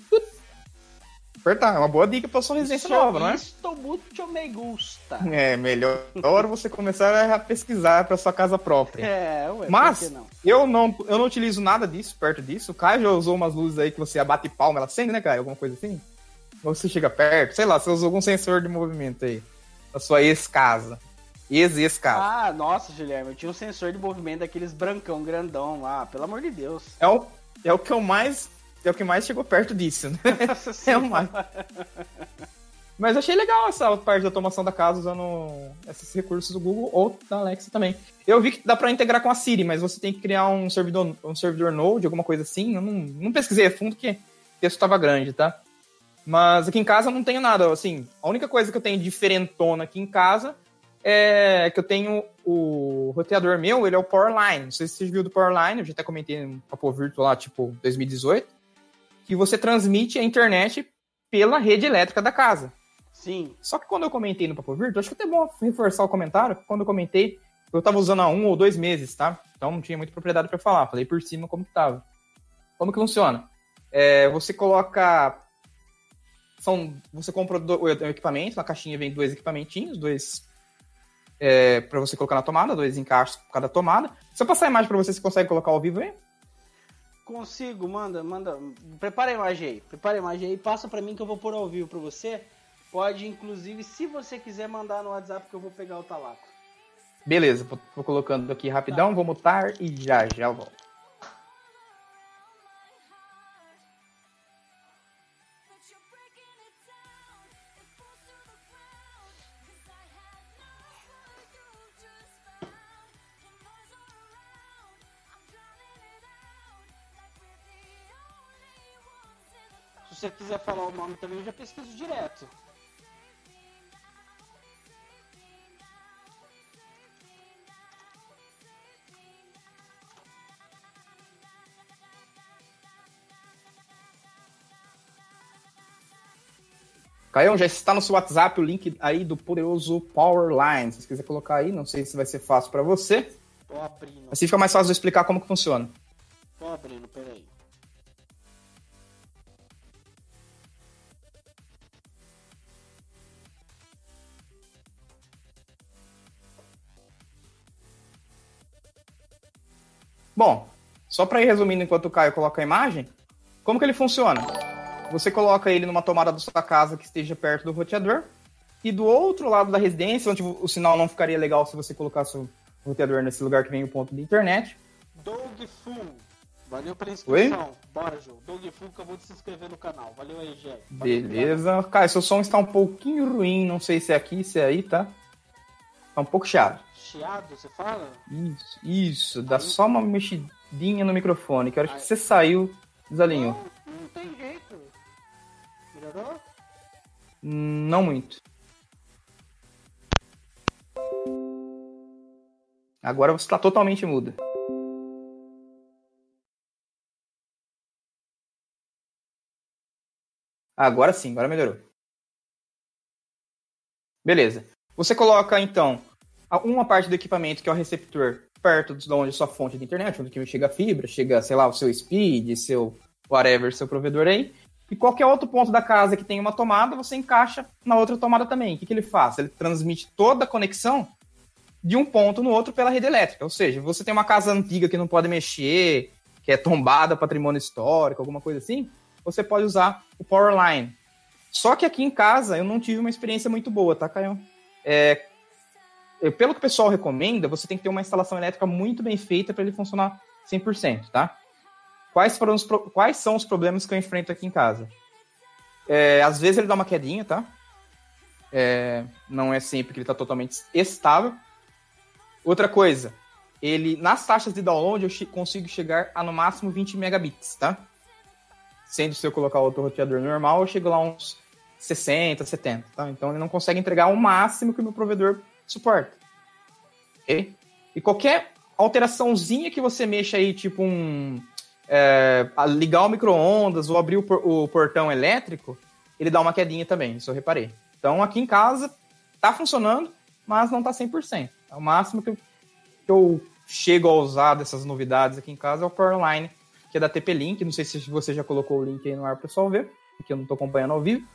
apertar. É uma boa dica para sua residência nova, não é? Isto muito me gusta. É, melhor você começar a pesquisar para sua casa própria. É, ué, Mas- não? Eu não, eu não utilizo nada disso perto disso. O Caio já usou umas luzes aí que você abate palma, ela acende, né, Caio? Alguma coisa assim? Ou você chega perto, sei lá, você usou algum sensor de movimento aí. Da sua ex-casa. Ex-ex-casa. Ah, nossa, Guilherme, eu tinha um sensor de movimento daqueles brancão grandão lá, pelo amor de Deus. É o, é o que eu mais. É o que mais chegou perto disso, né? [laughs] Nossa É o mais. Mas achei legal essa parte da automação da casa usando esses recursos do Google ou da Alexa também. Eu vi que dá pra integrar com a Siri, mas você tem que criar um servidor, um servidor Node, alguma coisa assim. Eu não, não pesquisei a fundo porque o texto estava grande, tá? Mas aqui em casa eu não tenho nada. Assim, a única coisa que eu tenho diferentona aqui em casa é que eu tenho o roteador meu, ele é o Powerline. Não sei se você viu do Powerline, eu já até comentei no Papo Virtual lá, tipo, 2018, que você transmite a internet pela rede elétrica da casa. Sim. Só que quando eu comentei no Papo Virtual, acho que é até bom reforçar o comentário, quando eu comentei, eu tava usando há um ou dois meses, tá? Então não tinha muita propriedade para falar, falei por cima como que tava. Como que funciona? É, você coloca são, você compra o equipamento, na caixinha vem dois equipamentinhos, dois é, para você colocar na tomada, dois encaixes por cada tomada. Se eu passar a imagem para você, você consegue colocar ao vivo aí? Consigo, manda, manda. Prepara a imagem aí. Prepara a imagem aí, passa pra mim que eu vou pôr ao vivo pra você. Pode, inclusive, se você quiser mandar no WhatsApp que eu vou pegar o talaco. Beleza, vou, vou colocando aqui rapidão, vou mutar e já já volto. você quiser falar o nome também, eu já pesquiso direto. Caião, já está no seu WhatsApp o link aí do poderoso Powerline. Se você quiser colocar aí, não sei se vai ser fácil para você. Tô abrindo. Assim fica mais fácil eu explicar como que funciona. Tô abrindo, peraí. Bom, só para ir resumindo enquanto o Caio coloca a imagem, como que ele funciona? Você coloca ele numa tomada da sua casa que esteja perto do roteador, e do outro lado da residência, onde o sinal não ficaria legal se você colocasse o roteador nesse lugar que vem o ponto de internet, Doug Fu. Valeu pela inscrição. Bora, Ju. Doug Fu acabou de se inscrever no canal. Valeu aí, Jé. Beleza. Caio, seu som está um pouquinho ruim, não sei se é aqui, se é aí, tá? Tá um pouco obrigado. Chiado, você fala? Isso, isso. Dá Aí- só uma mexidinha no microfone, que a hora que você saiu, desalinhou. Não, não tem jeito. Melhorou? Não muito. Agora você está totalmente muda. Agora sim, agora melhorou. Beleza. Você coloca então uma parte do equipamento que é o receptor perto de onde é sua fonte de internet, onde chega a fibra, chega, sei lá, o seu speed, seu whatever, seu provedor aí. E qualquer outro ponto da casa que tem uma tomada, você encaixa na outra tomada também. O que, que ele faz? Ele transmite toda a conexão de um ponto no outro pela rede elétrica. Ou seja, você tem uma casa antiga que não pode mexer, que é tombada, patrimônio histórico, alguma coisa assim, você pode usar o Powerline. Só que aqui em casa eu não tive uma experiência muito boa, tá, Caio? É, pelo que o pessoal recomenda, você tem que ter uma instalação elétrica muito bem feita para ele funcionar 100%, tá? Quais, foram os quais são os problemas que eu enfrento aqui em casa? É, às vezes ele dá uma quedinha, tá? É, não é sempre que ele está totalmente estável. Outra coisa, ele nas taxas de download eu consigo chegar a no máximo 20 megabits, tá? Sendo se eu colocar outro roteador normal, eu chego lá uns 60, 70, tá? Então ele não consegue entregar o máximo que o meu provedor suporta. Ok? E qualquer alteraçãozinha que você mexa aí, tipo um. é, ligar o micro-ondas ou abrir o, por- o portão elétrico, ele dá uma quedinha também, isso eu reparei. Então aqui em casa tá funcionando, mas não tá 100%. É o máximo que eu, que eu chego a usar dessas novidades aqui em casa é o Powerline, que é da TP-Link. Não sei se você já colocou o link aí no ar pro pessoal ver, porque eu não tô acompanhando ao vivo.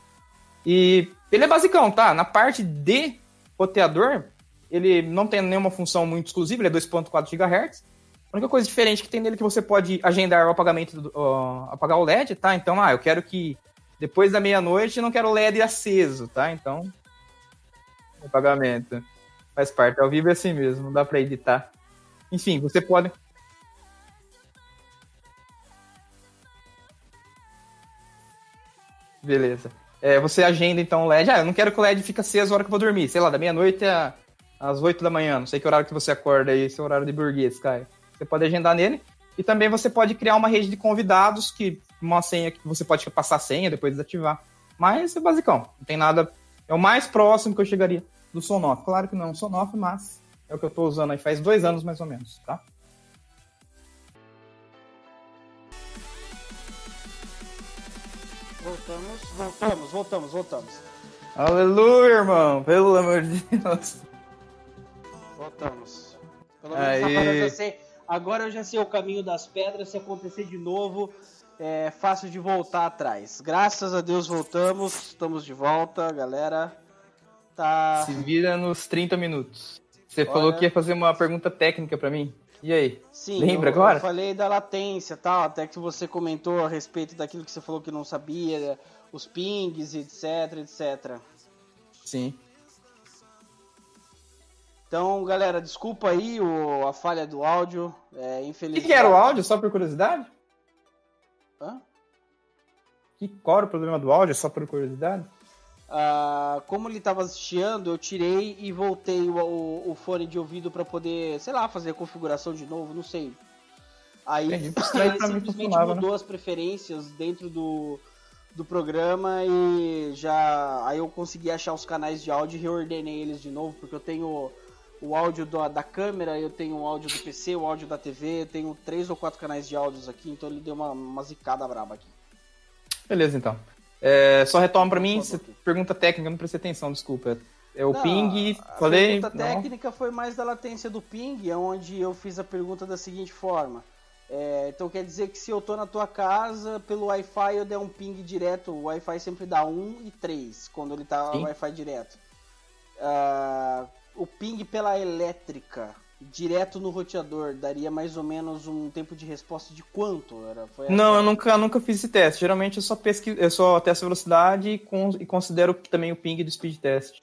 E ele é basicão, tá? Na parte de roteador, ele não tem nenhuma função muito exclusiva, ele é 2.4 GHz. A única coisa diferente que tem nele é que você pode agendar o apagamento, do, ó, apagar o LED, tá? Então, ah, eu quero que depois da meia-noite não quero o LED aceso, tá? Então, apagamento. Faz parte, ao vivo é assim mesmo, não dá pra editar. Enfim, você pode. Beleza. É, você agenda então o LED. Ah, eu não quero que o LED fique aceso a hora que eu vou dormir. Sei lá, da meia-noite às 8 da manhã. Não sei que horário que você acorda aí, seu horário de burguês, Caio. Você pode agendar nele. E também você pode criar uma rede de convidados, que uma senha que você pode passar a senha, depois desativar. Mas é basicão. Não tem nada. É o mais próximo que eu chegaria do Sonoff. Claro que não é um Sonoff, mas é o que eu tô usando aí faz dois anos mais ou menos, tá? Voltamos, voltamos, voltamos, voltamos. Aleluia, irmão! Pelo amor de Deus. Voltamos. Pelo menos Aí. agora eu já sei. Agora eu já sei o caminho das pedras. Se acontecer de novo, é fácil de voltar atrás. Graças a Deus voltamos. Estamos de volta, galera. Tá. Se vira nos 30 minutos. Você Olha. falou que ia fazer uma pergunta técnica pra mim. E aí? Sim, Lembra eu, agora? eu falei da latência tal, até que você comentou a respeito daquilo que você falou que não sabia, os pings, etc, etc. Sim. Então, galera, desculpa aí o, a falha do áudio. É, O que, infelizmente. que era o áudio, só por curiosidade? Hã? Que, qual era o problema do áudio, só por curiosidade? Ah, como ele tava chiando, eu tirei e voltei o, o- o fone de ouvido para poder, sei lá, fazer a configuração de novo, não sei. Aí ele [laughs] simplesmente funcionava, né? mudou as preferências dentro do, do programa e já aí eu consegui achar os canais de áudio e reordenei eles de novo, porque eu tenho o áudio da, da câmera, eu tenho o áudio do PC, o áudio da TV, eu tenho três ou quatro canais de áudios aqui, então ele deu uma, uma zicada braba aqui. Beleza, então. É, só retoma pra mim, pergunta técnica, eu não prestei atenção, desculpa. É o Não, ping, a falei. pergunta não. técnica foi mais da latência do ping, onde eu fiz a pergunta da seguinte forma. É, então quer dizer que se eu tô na tua casa, pelo Wi-Fi eu der um ping direto, o Wi-Fi sempre dá 1 e 3 quando ele tá. Wi-Fi direto. Ah, o ping pela elétrica, direto no roteador, daria mais ou menos um tempo de resposta de quanto? Era, Não, eu nunca, nunca fiz esse teste. Geralmente eu só pesquiso, eu só testo a velocidade e, con- e considero também o ping do speed test.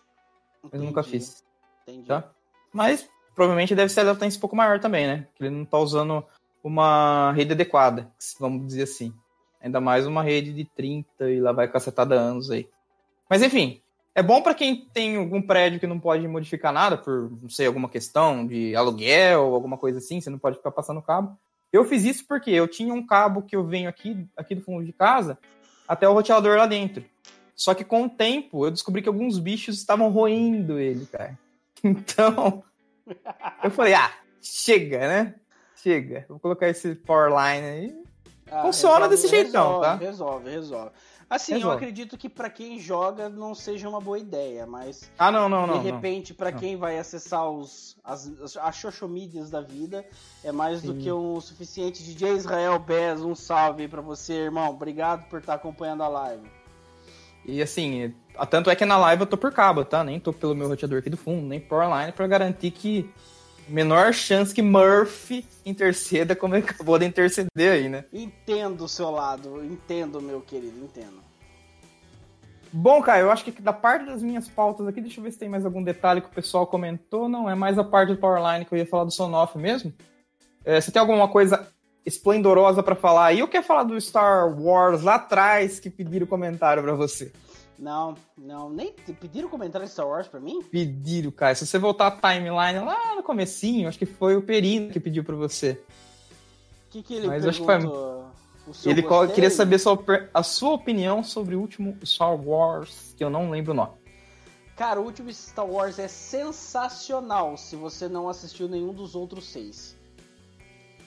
Mas eu nunca Entendi, fiz, Entendi. tá? Mas provavelmente deve ser a latência um pouco maior também, né? Que ele não tá usando uma rede adequada, vamos dizer assim. Ainda mais uma rede de 30 e lá vai cacetada anos aí. Mas enfim, é bom pra quem tem algum prédio que não pode modificar nada por, não sei, alguma questão de aluguel ou alguma coisa assim, você não pode ficar passando cabo. Eu fiz isso porque eu tinha um cabo que eu venho aqui, aqui do fundo de casa até o roteador lá dentro. Só que com o tempo eu descobri que alguns bichos estavam roendo ele, cara. [laughs] Então, eu falei, ah, chega, né? Chega. Vou colocar esse powerline aí. Ah, Funciona desse jeitão, resolve, tá? Resolve, resolve. Assim, eu acredito que pra quem joga não seja uma boa ideia, mas Ah, não, não, não. de repente pra Não. quem vai acessar os as, as, xoxomídias da vida é mais do Sim. que um suficiente. DJ Israel Bez, um salve aí pra você, irmão. Obrigado por estar acompanhando a live. E assim, tanto é que na live eu tô por cabo, tá? Nem tô pelo meu roteador aqui do fundo, nem powerline, pra garantir que menor chance que Murphy interceda como ele acabou de interceder aí, né? Entendo o seu lado, entendo, meu querido, entendo. Bom, Caio, eu acho que da parte das minhas pautas aqui, deixa eu ver se tem mais algum detalhe que o pessoal comentou. Não, é mais a parte do Powerline que eu ia falar do Sonoff mesmo. É, você tem alguma coisa esplendorosa pra falar aí? Ou quer falar do Star Wars lá atrás que pediram comentário pra você? Não, não, nem pediram comentário de Star Wars pra mim? Pediram, Caio. Se você voltar a timeline lá no comecinho, acho que foi o Perino que pediu pra você. O que, que ele Mas acho que foi- perguntou? O seu Ele gostei? queria saber sua a sua opinião sobre o último Star Wars, que eu não lembro o nome. Cara, o último Star Wars é sensacional se você não assistiu nenhum dos outros seis.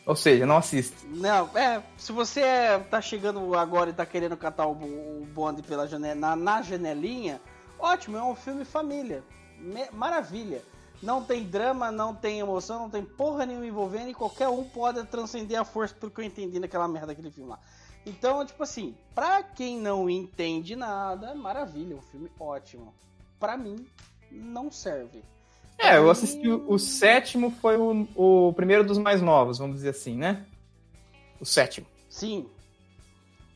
Ou seja, não assiste. Não, é, se você é- tá chegando agora e tá querendo catar o, o bonde pela janela, na, na janelinha, ótimo, é um filme família. Me- maravilha. Não tem drama, não tem emoção, não tem porra nenhuma envolvendo e qualquer um pode transcender a força, pelo que eu entendi naquela merda daquele filme lá. Então, tipo assim, pra quem não entende nada, maravilha, um filme ótimo. Pra mim, não serve. É, eu assisti o, o sétimo, foi o, o primeiro dos mais novos, vamos dizer assim, né? O sétimo. Sim,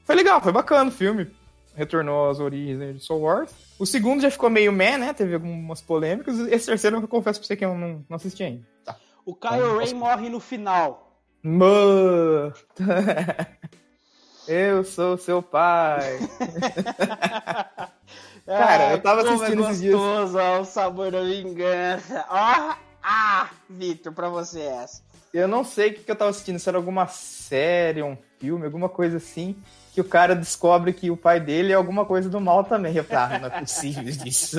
Foi legal, foi bacana o filme. Retornou às origens de Star Wars. O segundo já ficou meio meh, né? Teve algumas polêmicas. Esse terceiro eu confesso pra você que eu não, não assisti ainda. Tá. o Kylo Então, Ren morre no final. Mano! [laughs] eu sou seu pai. [laughs] Cara, eu tava como assistindo é esses dias. gostoso, ó, o sabor da vingança. Ó, ah, Vitor, pra você essa. Eu não sei o que, que eu tava assistindo, se era alguma série, um filme, alguma coisa assim, que o cara descobre que o pai dele é alguma coisa do mal também. Eu falei, ah, não é possível [laughs] isso.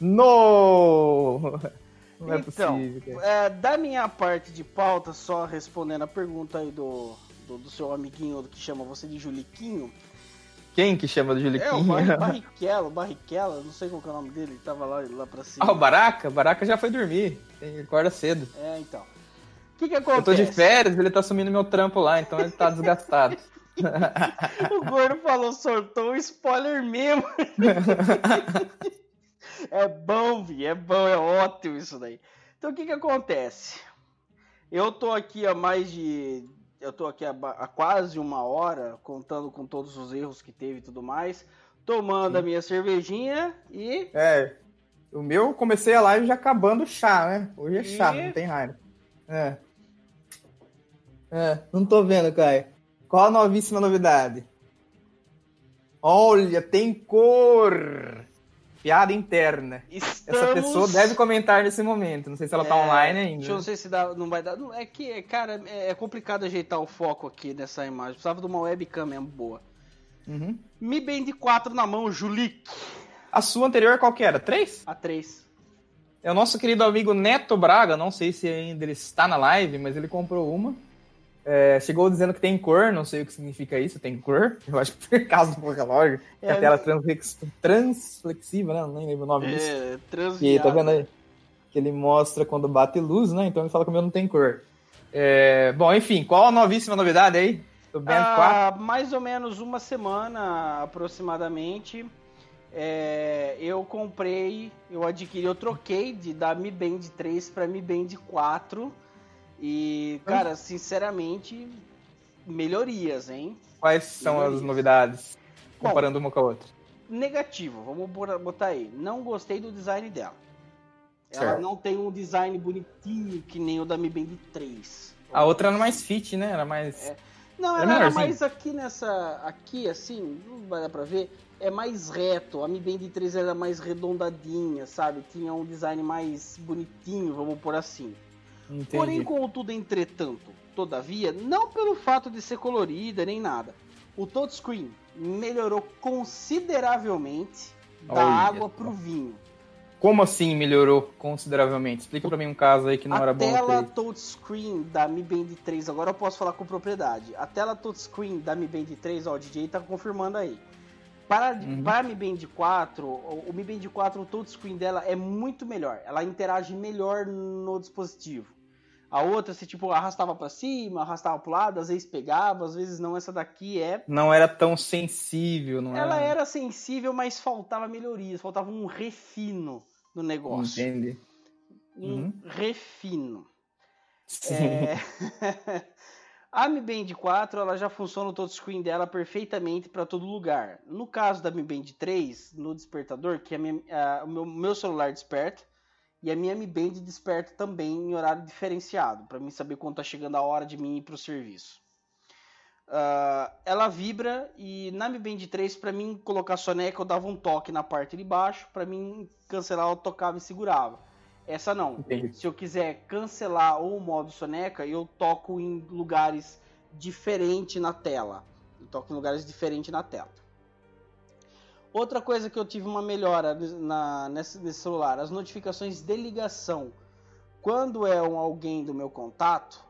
no! Não é Então, possível. É, da minha parte de pauta, só respondendo a pergunta aí do, do, do seu amiguinho que chama você de Juliquinho. Quem que chama do É, o? Barri, [laughs] Barrichello, Barrichello, não sei qual que é o nome dele, ele tava lá, lá pra cima. ah, o Baraka? Baraca já foi dormir. Ele acorda cedo. É, então. O que que Eu acontece? tô de férias, ele tá assumindo meu trampo lá, então ele tá [laughs] desgastado. O gordo falou, soltou um spoiler mesmo. [laughs] é bom, Vi, é bom, é ótimo isso daí. Então o que que acontece? Eu tô aqui há mais de. Eu tô aqui há, quase uma hora, contando com todos os erros que teve e tudo mais, tomando Sim. a minha cervejinha e. É. O meu, comecei a live já acabando chá, né? Hoje é chá, E- não tem raiva. É. É, não tô vendo, Caio. Qual a novíssima novidade? Olha, tem cor! Piada interna. Estamos... Essa pessoa deve comentar nesse momento. Não sei se ela tá É, online ainda. Deixa eu não sei se dá, não vai dar. não, É que, cara, é é complicado ajeitar o foco aqui nessa imagem. Precisava de uma webcam mesmo boa. Uhum. Mi Band 4 na mão, Julik. A sua anterior qual que era? Três? A 3. É o nosso querido amigo Neto Braga. Não sei se ainda ele está na live, mas ele comprou uma. É, chegou dizendo que tem cor, não sei o que significa isso, tem cor. Eu acho que por causa do relógio. É, a tela transflex- transflexiva, né? Nem lembro o nome disso. É, E aí, tá vendo aí? Que ele mostra quando bate luz, né? Então ele fala que o meu não tem cor. É, bom, enfim, qual a novíssima novidade aí? Do Band 4? Há mais ou menos uma semana aproximadamente, é, eu comprei, eu adquiri, eu troquei de, da Mi Band 3 para Mi Band 4 e, cara, sinceramente, melhorias, hein? Quais são as melhorias. novidades? Bom, Comparando uma com a outra. Negativo, vamos botar aí. Não gostei do design dela. Ela Certo. não tem um design bonitinho que nem o da Mi Band 3. A outra era mais fit, né? Era mais. Não, Era era mais aqui nessa. Aqui, assim, não vai dar pra ver. É mais reto. A Mi Band 3 era mais redondadinha, sabe? Tinha um design mais bonitinho, vamos por assim. Entendi. Porém, contudo, entretanto, todavia, não pelo fato de ser colorida nem nada. O touchscreen melhorou consideravelmente da Olha água só. pro vinho. Como assim melhorou consideravelmente? Explica pra mim um caso aí que não a era bom. tela ter. touchscreen da Mi Band 3, agora eu posso falar com propriedade. A tela touchscreen da Mi Band 3, ó, o DJ tá confirmando aí. Para, Uhum. para a Mi Band 4, o, o Mi Band 4, o touchscreen dela é muito melhor. Ela interage melhor no dispositivo. A outra, você tipo, arrastava pra cima, arrastava pro lado, às vezes pegava, às vezes não. Essa daqui é. Não era tão sensível, não Ela era. era sensível, mas faltava melhorias, faltava um refino no negócio. Entendi. Um Uhum. refino. Sim. É... [laughs] a Mi Band 4 ela já funciona o touchscreen dela perfeitamente para todo lugar. No caso da Mi Band 3, no despertador, que é a minha- a- o meu, meu celular desperta e a minha Mi Band desperta também em horário diferenciado, para mim saber quando tá chegando a hora de mim ir pro serviço. Ah, ela vibra e na Mi Band 3, para mim colocar soneca, eu dava um toque na parte de baixo, para mim cancelar eu tocava e segurava. Essa não. Entendi. Se eu quiser cancelar o modo soneca, eu toco em lugares diferentes na tela. Eu toco em lugares diferentes na tela. Outra coisa que eu tive uma melhora na, nesse, nesse celular, as notificações de ligação. Quando é um alguém do meu contato,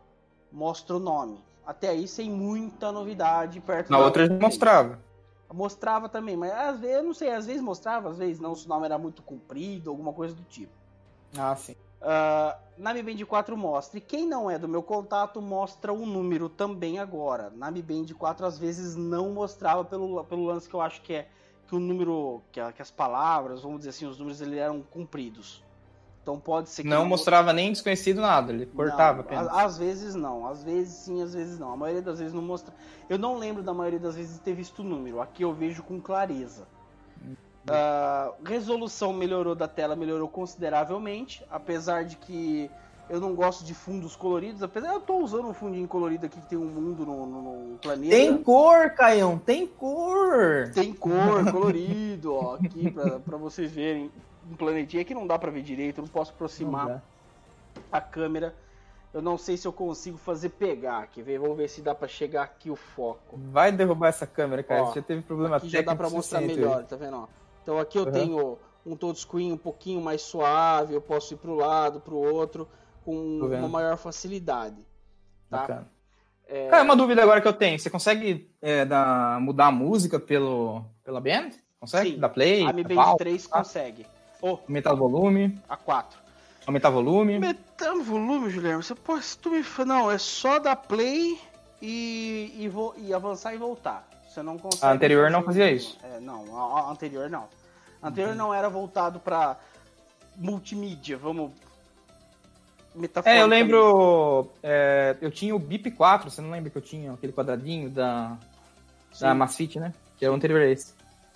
mostra o nome. Até aí sem muita novidade perto Na outra já mostrava. Mostrava também, mas às vezes, eu não sei, às vezes mostrava, às vezes não, se o nome era muito comprido, alguma coisa do tipo. Ah, sim. Ah, na Mi Band 4 mostra. E quem não é do meu contato mostra o número também agora. Na Mi Band 4 às vezes não mostrava pelo, pelo lance que eu acho que é que o número, que, a- que as palavras, vamos dizer assim, os números eles eram compridos. Então pode ser que Não mostrava nem desconhecido nada, ele cortava não, apenas. Às vezes não, às vezes sim, às vezes não. A maioria das vezes não mostra. Eu não lembro da maioria das vezes de ter visto o número. Aqui eu vejo com clareza. Ah, resolução melhorou da tela, melhorou consideravelmente, apesar de que eu não gosto de fundos coloridos, apesar eu tô usando um fundinho colorido aqui que tem um mundo no, no- no planeta. Tem cor, Caião, tem cor. Tem cor, colorido, ó, aqui pra, pra vocês verem um planetinha que não dá pra ver direito, eu não posso aproximar Não a câmera. Eu não sei se eu consigo fazer pegar aqui, ver, vamos ver se dá pra chegar aqui o foco. Vai derrubar essa câmera, cara. Ó, já teve problema Aqui já dá técnico pra mostrar melhor, tá vendo? ó? Então aqui eu Uhum. tenho um touchscreen um pouquinho mais suave, eu posso ir pro lado, pro outro, com uma maior facilidade. Tá? Bacana. É, Cara, uma dúvida agora que eu tenho. Você consegue é, dar, mudar a música pelo, pela band? Consegue? Sim. Dar play? a Mi Band pau, 3 tá? consegue. Oh, Aumentar o volume? a 4. Aumentar o volume? Aumentar o volume, Guilherme, você pode. se Tu me... Não, é só dar play e, e, vo- e avançar e voltar. Você não consegue. A anterior não fazia isso. É, não, a, a anterior não. A anterior não era voltado pra multimídia, vamos. É, eu metaforicamente. lembro. é, eu tinha o BIP 4, você não lembra que eu tinha aquele quadradinho da, da. Masfit, né? Que é o anterior a esse.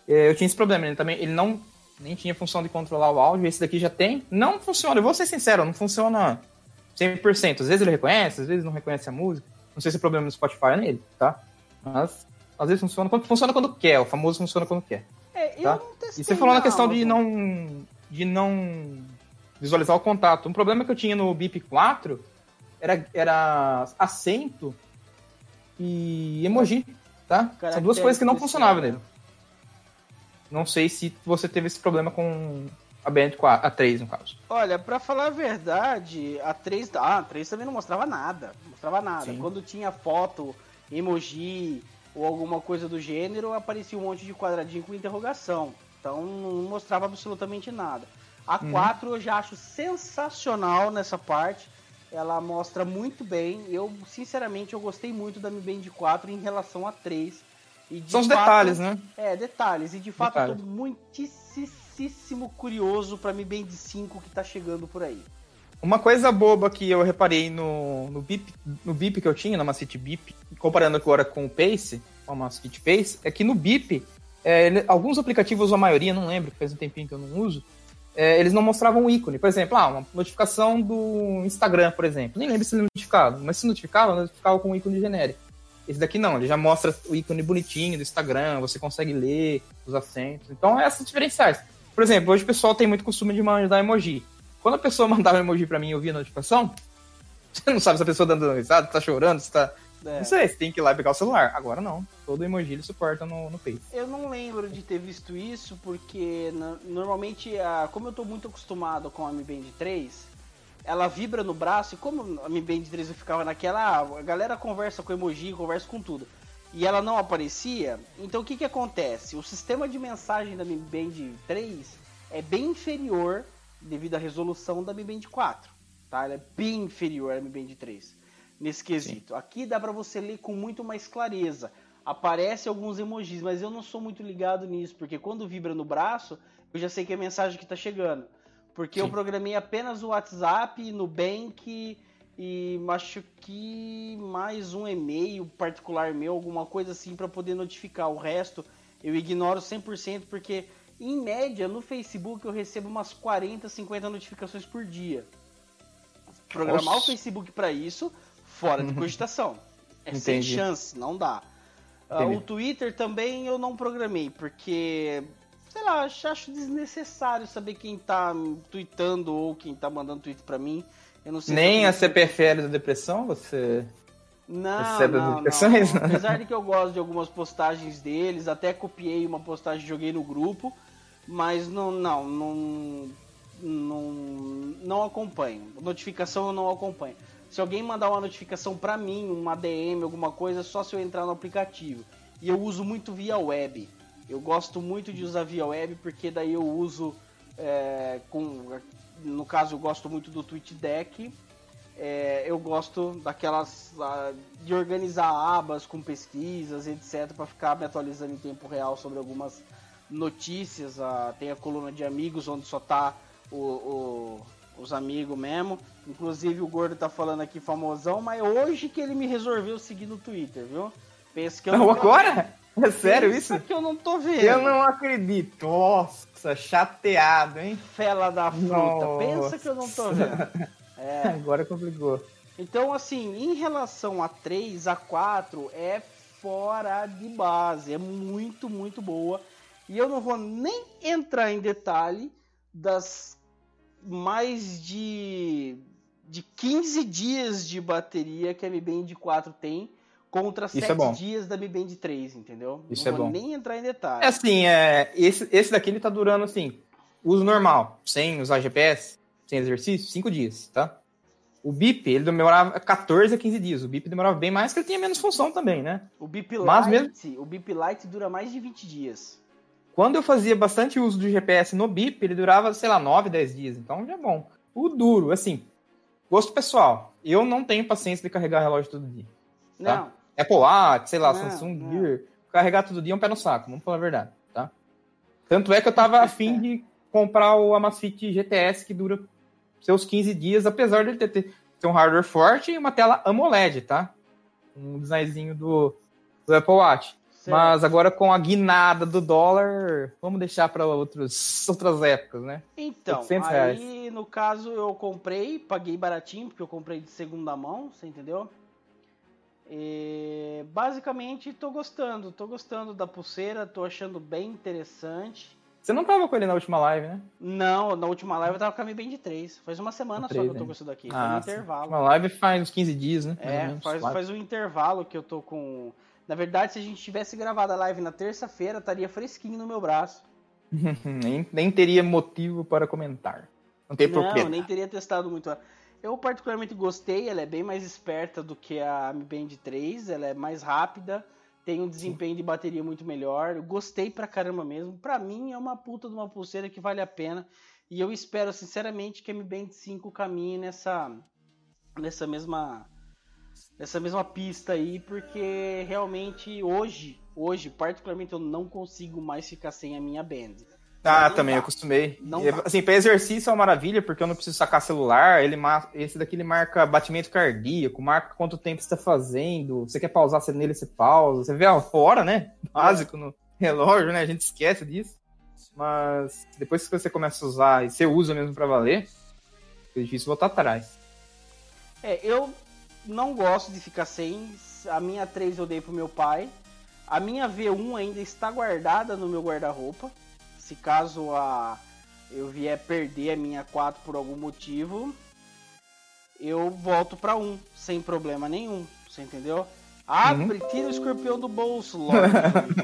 É, Eu tinha esse problema, ele também. Ele não nem tinha função de controlar o áudio, esse daqui já tem. Não funciona, eu vou ser sincero, não funciona 100%. Às vezes ele reconhece, às vezes não reconhece a música. Não sei se o problema no Spotify é nele, tá? Mas às vezes funciona quando, funciona quando quer, o famoso funciona quando quer. É, eu Tá? não testei E você falou na questão de não, de não visualizar o contato. Um problema que eu tinha no BIP 4 era, era acento e emoji, tá? São duas coisas que não funcionavam nele. Não sei se você teve esse problema com, a 4, a 3 no caso. Olha, pra falar a verdade, a 3, ah, a 3 também não mostrava nada. Não mostrava nada. Sim. Quando tinha foto, emoji ou alguma coisa do gênero, aparecia um monte de quadradinho com interrogação. Então não mostrava absolutamente nada. A Uhum. 4 eu já acho sensacional nessa parte. Ela mostra muito bem. Eu, sinceramente, eu gostei muito da Mi Band 4 em relação a 3. E São os fato- detalhes, né? é, detalhes. E de fato eu Detalhes. tô muitíssimo curioso pra Mi Band 5 que tá chegando por aí. Uma coisa boba que eu reparei no, no, BIP, no BIP que eu tinha, na Macete BIP, comparando agora com o Pace, com a Macete Pace, é que no BIP, é, ele- alguns aplicativos, a maioria, não lembro, faz um tempinho que eu não uso, é, eles não mostravam o ícone. Por exemplo, ah, uma notificação do Instagram, por exemplo. Nem lembro se ele notificava, mas se notificava, notificava com o ícone genérico. Esse daqui não, ele já mostra o ícone bonitinho do Instagram, você consegue ler os acentos. Então, é essas diferenciais. Por exemplo, hoje o pessoal tem muito costume de mandar emoji. Quando a pessoa [laughs] mandava um emoji pra mim e eu via a notificação, você não sabe se a pessoa tá dando risada, se tá chorando, se tá. É. Não sei, você tem que ir lá e pegar o celular. Agora não. Todo emoji ele suporta no, no Face. Eu não lembro de ter visto isso, porque na- normalmente, a, como eu tô muito acostumado com a Mi Band 3, ela vibra no braço, e como a Mi Band 3 eu ficava naquela, ah, a galera conversa com emoji, conversa com tudo, e ela não aparecia, então o que que acontece? O sistema de mensagem da Mi Band 3 é bem inferior devido à resolução da Mi Band 4, tá? Ela é bem inferior à Mi Band 3 nesse quesito. Aqui dá pra você ler com muito mais clareza. Aparece alguns emojis, mas eu não sou muito ligado nisso, porque quando vibra no braço, eu já sei que é a mensagem que tá chegando. Porque eu Sim. programei apenas o WhatsApp, Nubank e acho que mais um e-mail particular meu, alguma coisa assim pra poder notificar. O resto eu ignoro 100% porque em média no Facebook eu recebo umas 40, 50 notificações por dia. Programar Nossa. o Facebook pra isso, fora de cogitação. É sem chance, não dá. Entendi. o Twitter também eu não programei, porque, sei lá, acho desnecessário saber quem tá tweetando ou quem tá mandando tweet pra mim. Eu não sei Nem a CPFL da depressão, você. não, não, não. [laughs] Apesar de que eu gosto de algumas postagens deles, até copiei uma postagem e joguei no grupo, mas não, não, não, não, não acompanho. Notificação eu não acompanho. Se alguém mandar uma notificação pra mim, uma DM, alguma coisa, só se eu entrar no aplicativo. E eu uso muito via web. Eu gosto muito de usar via web porque daí eu uso é, com, no caso eu gosto muito do TweetDeck é, eu gosto daquelas de organizar abas com pesquisas, etc, para ficar me atualizando em tempo real sobre algumas notícias. ah, tem a coluna de amigos onde só tá o, o- os amigos mesmo. Inclusive o Gordo tá falando aqui famosão, mas hoje que ele me resolveu seguir no Twitter, viu? Pensa que eu Não, não agora? É sério Pensa isso? que eu não tô vendo. Eu não acredito. Nossa, chateado, hein? Fela da fruta. Nossa. Pensa que eu não tô vendo. É. [laughs] Agora complicou. Então, assim, em relação a 3, a 4 é fora de base, é muito, muito boa. E eu não vou nem entrar em detalhe das mais de, de 15 dias de bateria que a Mi Band 4 tem contra Isso é 7 bom. dias da Mi Band 3, entendeu? Isso não é vou bom. nem entrar em detalhe. É assim, é, esse, esse daqui ele tá durando assim, uso normal, sem usar GPS, sem exercício, 5 dias, tá? O BIP, ele demorava 14 a 15 dias. O BIP demorava bem mais, porque ele tinha menos função também, né? O Bip Mas Lite, o Bip Lite dura mais de 20 dias. Quando eu fazia bastante uso do GPS no BIP, ele durava, sei lá, 9, 10 dias. Então já é bom. O duro, assim, gosto pessoal. Eu não tenho paciência de carregar relógio todo dia. Tá. Não, Apple Watch, sei lá, Não, Samsung não. Gear. Carregar todo dia é um pé no saco, vamos falar a verdade, tá? Tanto é que eu tava afim de comprar o Amazfit GTS que dura seus 15 dias, apesar de ele ter, ter, ter um hardware forte e uma tela AMOLED, tá? Um designzinho do, do Apple Watch. Certo. Mas agora com a guinada do dólar, vamos deixar para outras épocas, né? Então, 800 aí no caso eu comprei, paguei baratinho, porque eu comprei de segunda mão, você entendeu? E, basicamente tô gostando, tô gostando da pulseira, tô achando bem interessante. Você não tava com ele na última live, né? Não, na última live eu tava com a Mi Band 3. Faz uma semana No só 3, que eu tô com isso daqui. faz um intervalo. Uma live faz uns 15 dias, né? Mais ou É, faz, faz um intervalo que eu tô com. Na verdade, se a gente tivesse gravado a live na terça-feira, estaria fresquinho no meu braço. [laughs] nem, nem teria motivo para comentar. Não tem Não, propriedade. nem teria testado muito. Eu particularmente gostei, ela é bem mais esperta do que a Mi Band 3, ela é mais rápida, tem um desempenho de bateria muito melhor. Eu gostei pra caramba mesmo. Pra mim é uma puta de uma pulseira que vale a pena. E eu espero sinceramente que a Mi Band 5 caminhe nessa nessa mesma nessa mesma pista aí, porque realmente hoje, hoje particularmente eu não consigo mais ficar sem a minha Band. Ah, Não também, dá. eu acostumei. Não E, assim, pra exercício é uma maravilha, porque eu não preciso sacar celular. Ele Esse daqui ele marca batimento cardíaco, marca quanto tempo você tá fazendo. Você quer pausar você nele, você pausa. Você vê a hora, né? [laughs] Básico no relógio, né? A gente esquece disso. Mas depois que você começa a usar e você usa mesmo pra valer, é difícil voltar atrás. É, eu não gosto de ficar sem. A minha 3 eu dei pro meu pai. A minha V1 ainda está guardada no meu guarda-roupa. Se caso a eu vier perder a minha 4 por algum motivo, eu volto pra 1 sem problema nenhum. Você entendeu? Abre, tira o escorpião do bolso, Lorde.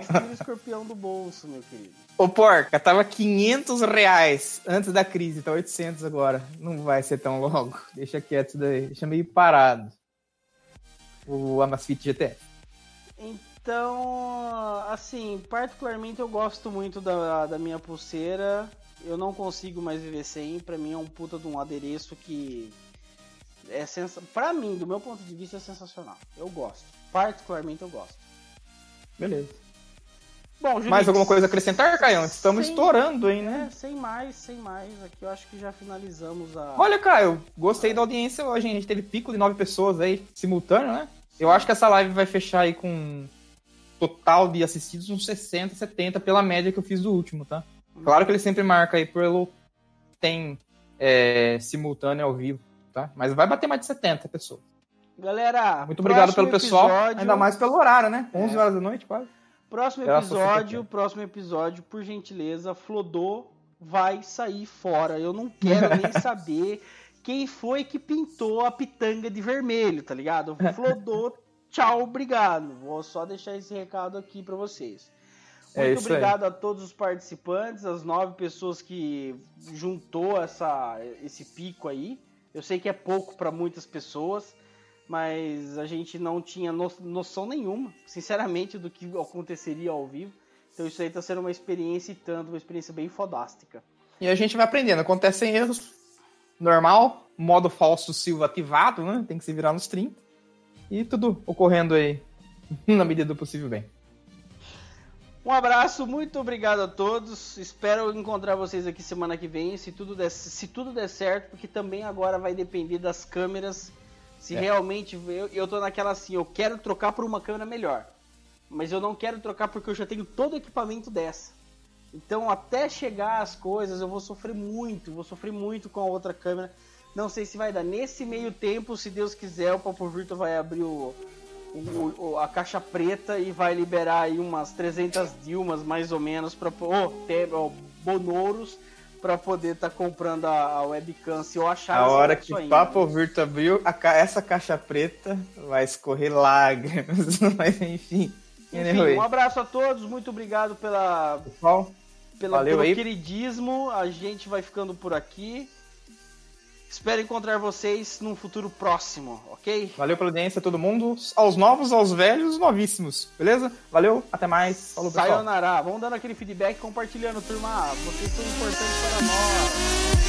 tira o escorpião do bolso, meu querido. Ô, porca, tava 500 reais antes da crise, tá 800 agora. Não vai ser tão logo. Deixa quieto isso daí. Deixa meio parado. O Amazfit GTS. Então, assim, particularmente eu gosto muito da, da minha pulseira. Eu não consigo mais viver sem. Pra mim é um puta de um adereço que é sens... Pra mim, do meu ponto de vista, é sensacional. Eu gosto. Particularmente eu gosto. Beleza. Bom, Julix, Mais alguma coisa a acrescentar, Caio? Estamos Sem- estourando, hein, É, né? sem mais, sem mais. Aqui eu acho que já finalizamos a. Olha, Caio, gostei da audiência hoje? A gente teve pico de nove pessoas aí, simultâneo, né? Eu acho que essa live vai fechar aí com um total de assistidos uns 60, 70 pela média que eu fiz do último, tá? Claro que ele sempre marca aí pelo tem é, simultâneo ao vivo, tá? Mas vai bater mais de 70 pessoas. Galera, Muito obrigado pelo pessoal, episódio- ainda mais pelo horário, né? 11 É. horas da noite, quase. Próximo episódio, próximo episódio, por gentileza, Flodô vai sair fora. Eu não quero [laughs] nem saber quem foi que pintou a pitanga de vermelho, tá ligado? [laughs] Flodô, tchau, obrigado. Vou só deixar esse recado aqui pra vocês. É Muito aí. obrigado a todos os participantes, as nove pessoas que juntou essa, esse pico aí. Eu sei que é pouco pra muitas pessoas, mas a gente não tinha no- noção nenhuma, sinceramente, do que aconteceria ao vivo. Então isso aí tá sendo uma experiência e tanto, uma experiência bem fodástica. E a gente vai aprendendo. Acontecem erros. Normal. Modo falso Silva ativado, né? Tem que se virar nos 30. E tudo ocorrendo aí [laughs] na medida do possível bem. Um abraço, muito obrigado a todos. Espero encontrar vocês aqui semana que vem, se tudo der, se tudo der certo, porque também agora vai depender das câmeras. Se É. realmente eu, eu tô naquela assim, eu quero trocar por uma câmera melhor. Mas eu não quero trocar porque eu já tenho todo o equipamento dessa. Então, até chegar as coisas, eu vou sofrer muito, vou sofrer muito com a outra câmera. Não sei se vai dar. Nesse meio tempo, se Deus quiser, o Papo Virtual vai abrir o, o- o- a caixa preta e vai liberar aí umas 300 Dilmas, mais ou menos, para oh, Bonouros, para poder estar comprando a, a webcam. Se eu achar A hora que o. Papo Virto abriu, ca- essa caixa preta vai escorrer lágrimas. [laughs] Mas enfim. Enfim, um abraço a todos, muito obrigado pela, Pessoal, pela, Valeu pelo aí. queridismo. A gente vai ficando por aqui. Espero encontrar vocês num futuro próximo, ok? valeu pela audiência, todo mundo. Aos novos, aos velhos, novíssimos. Beleza? Valeu, até mais. Falou, pessoal. Sayonara. Vamos dando aquele feedback, compartilhando, turma. Vocês são importantes para nós.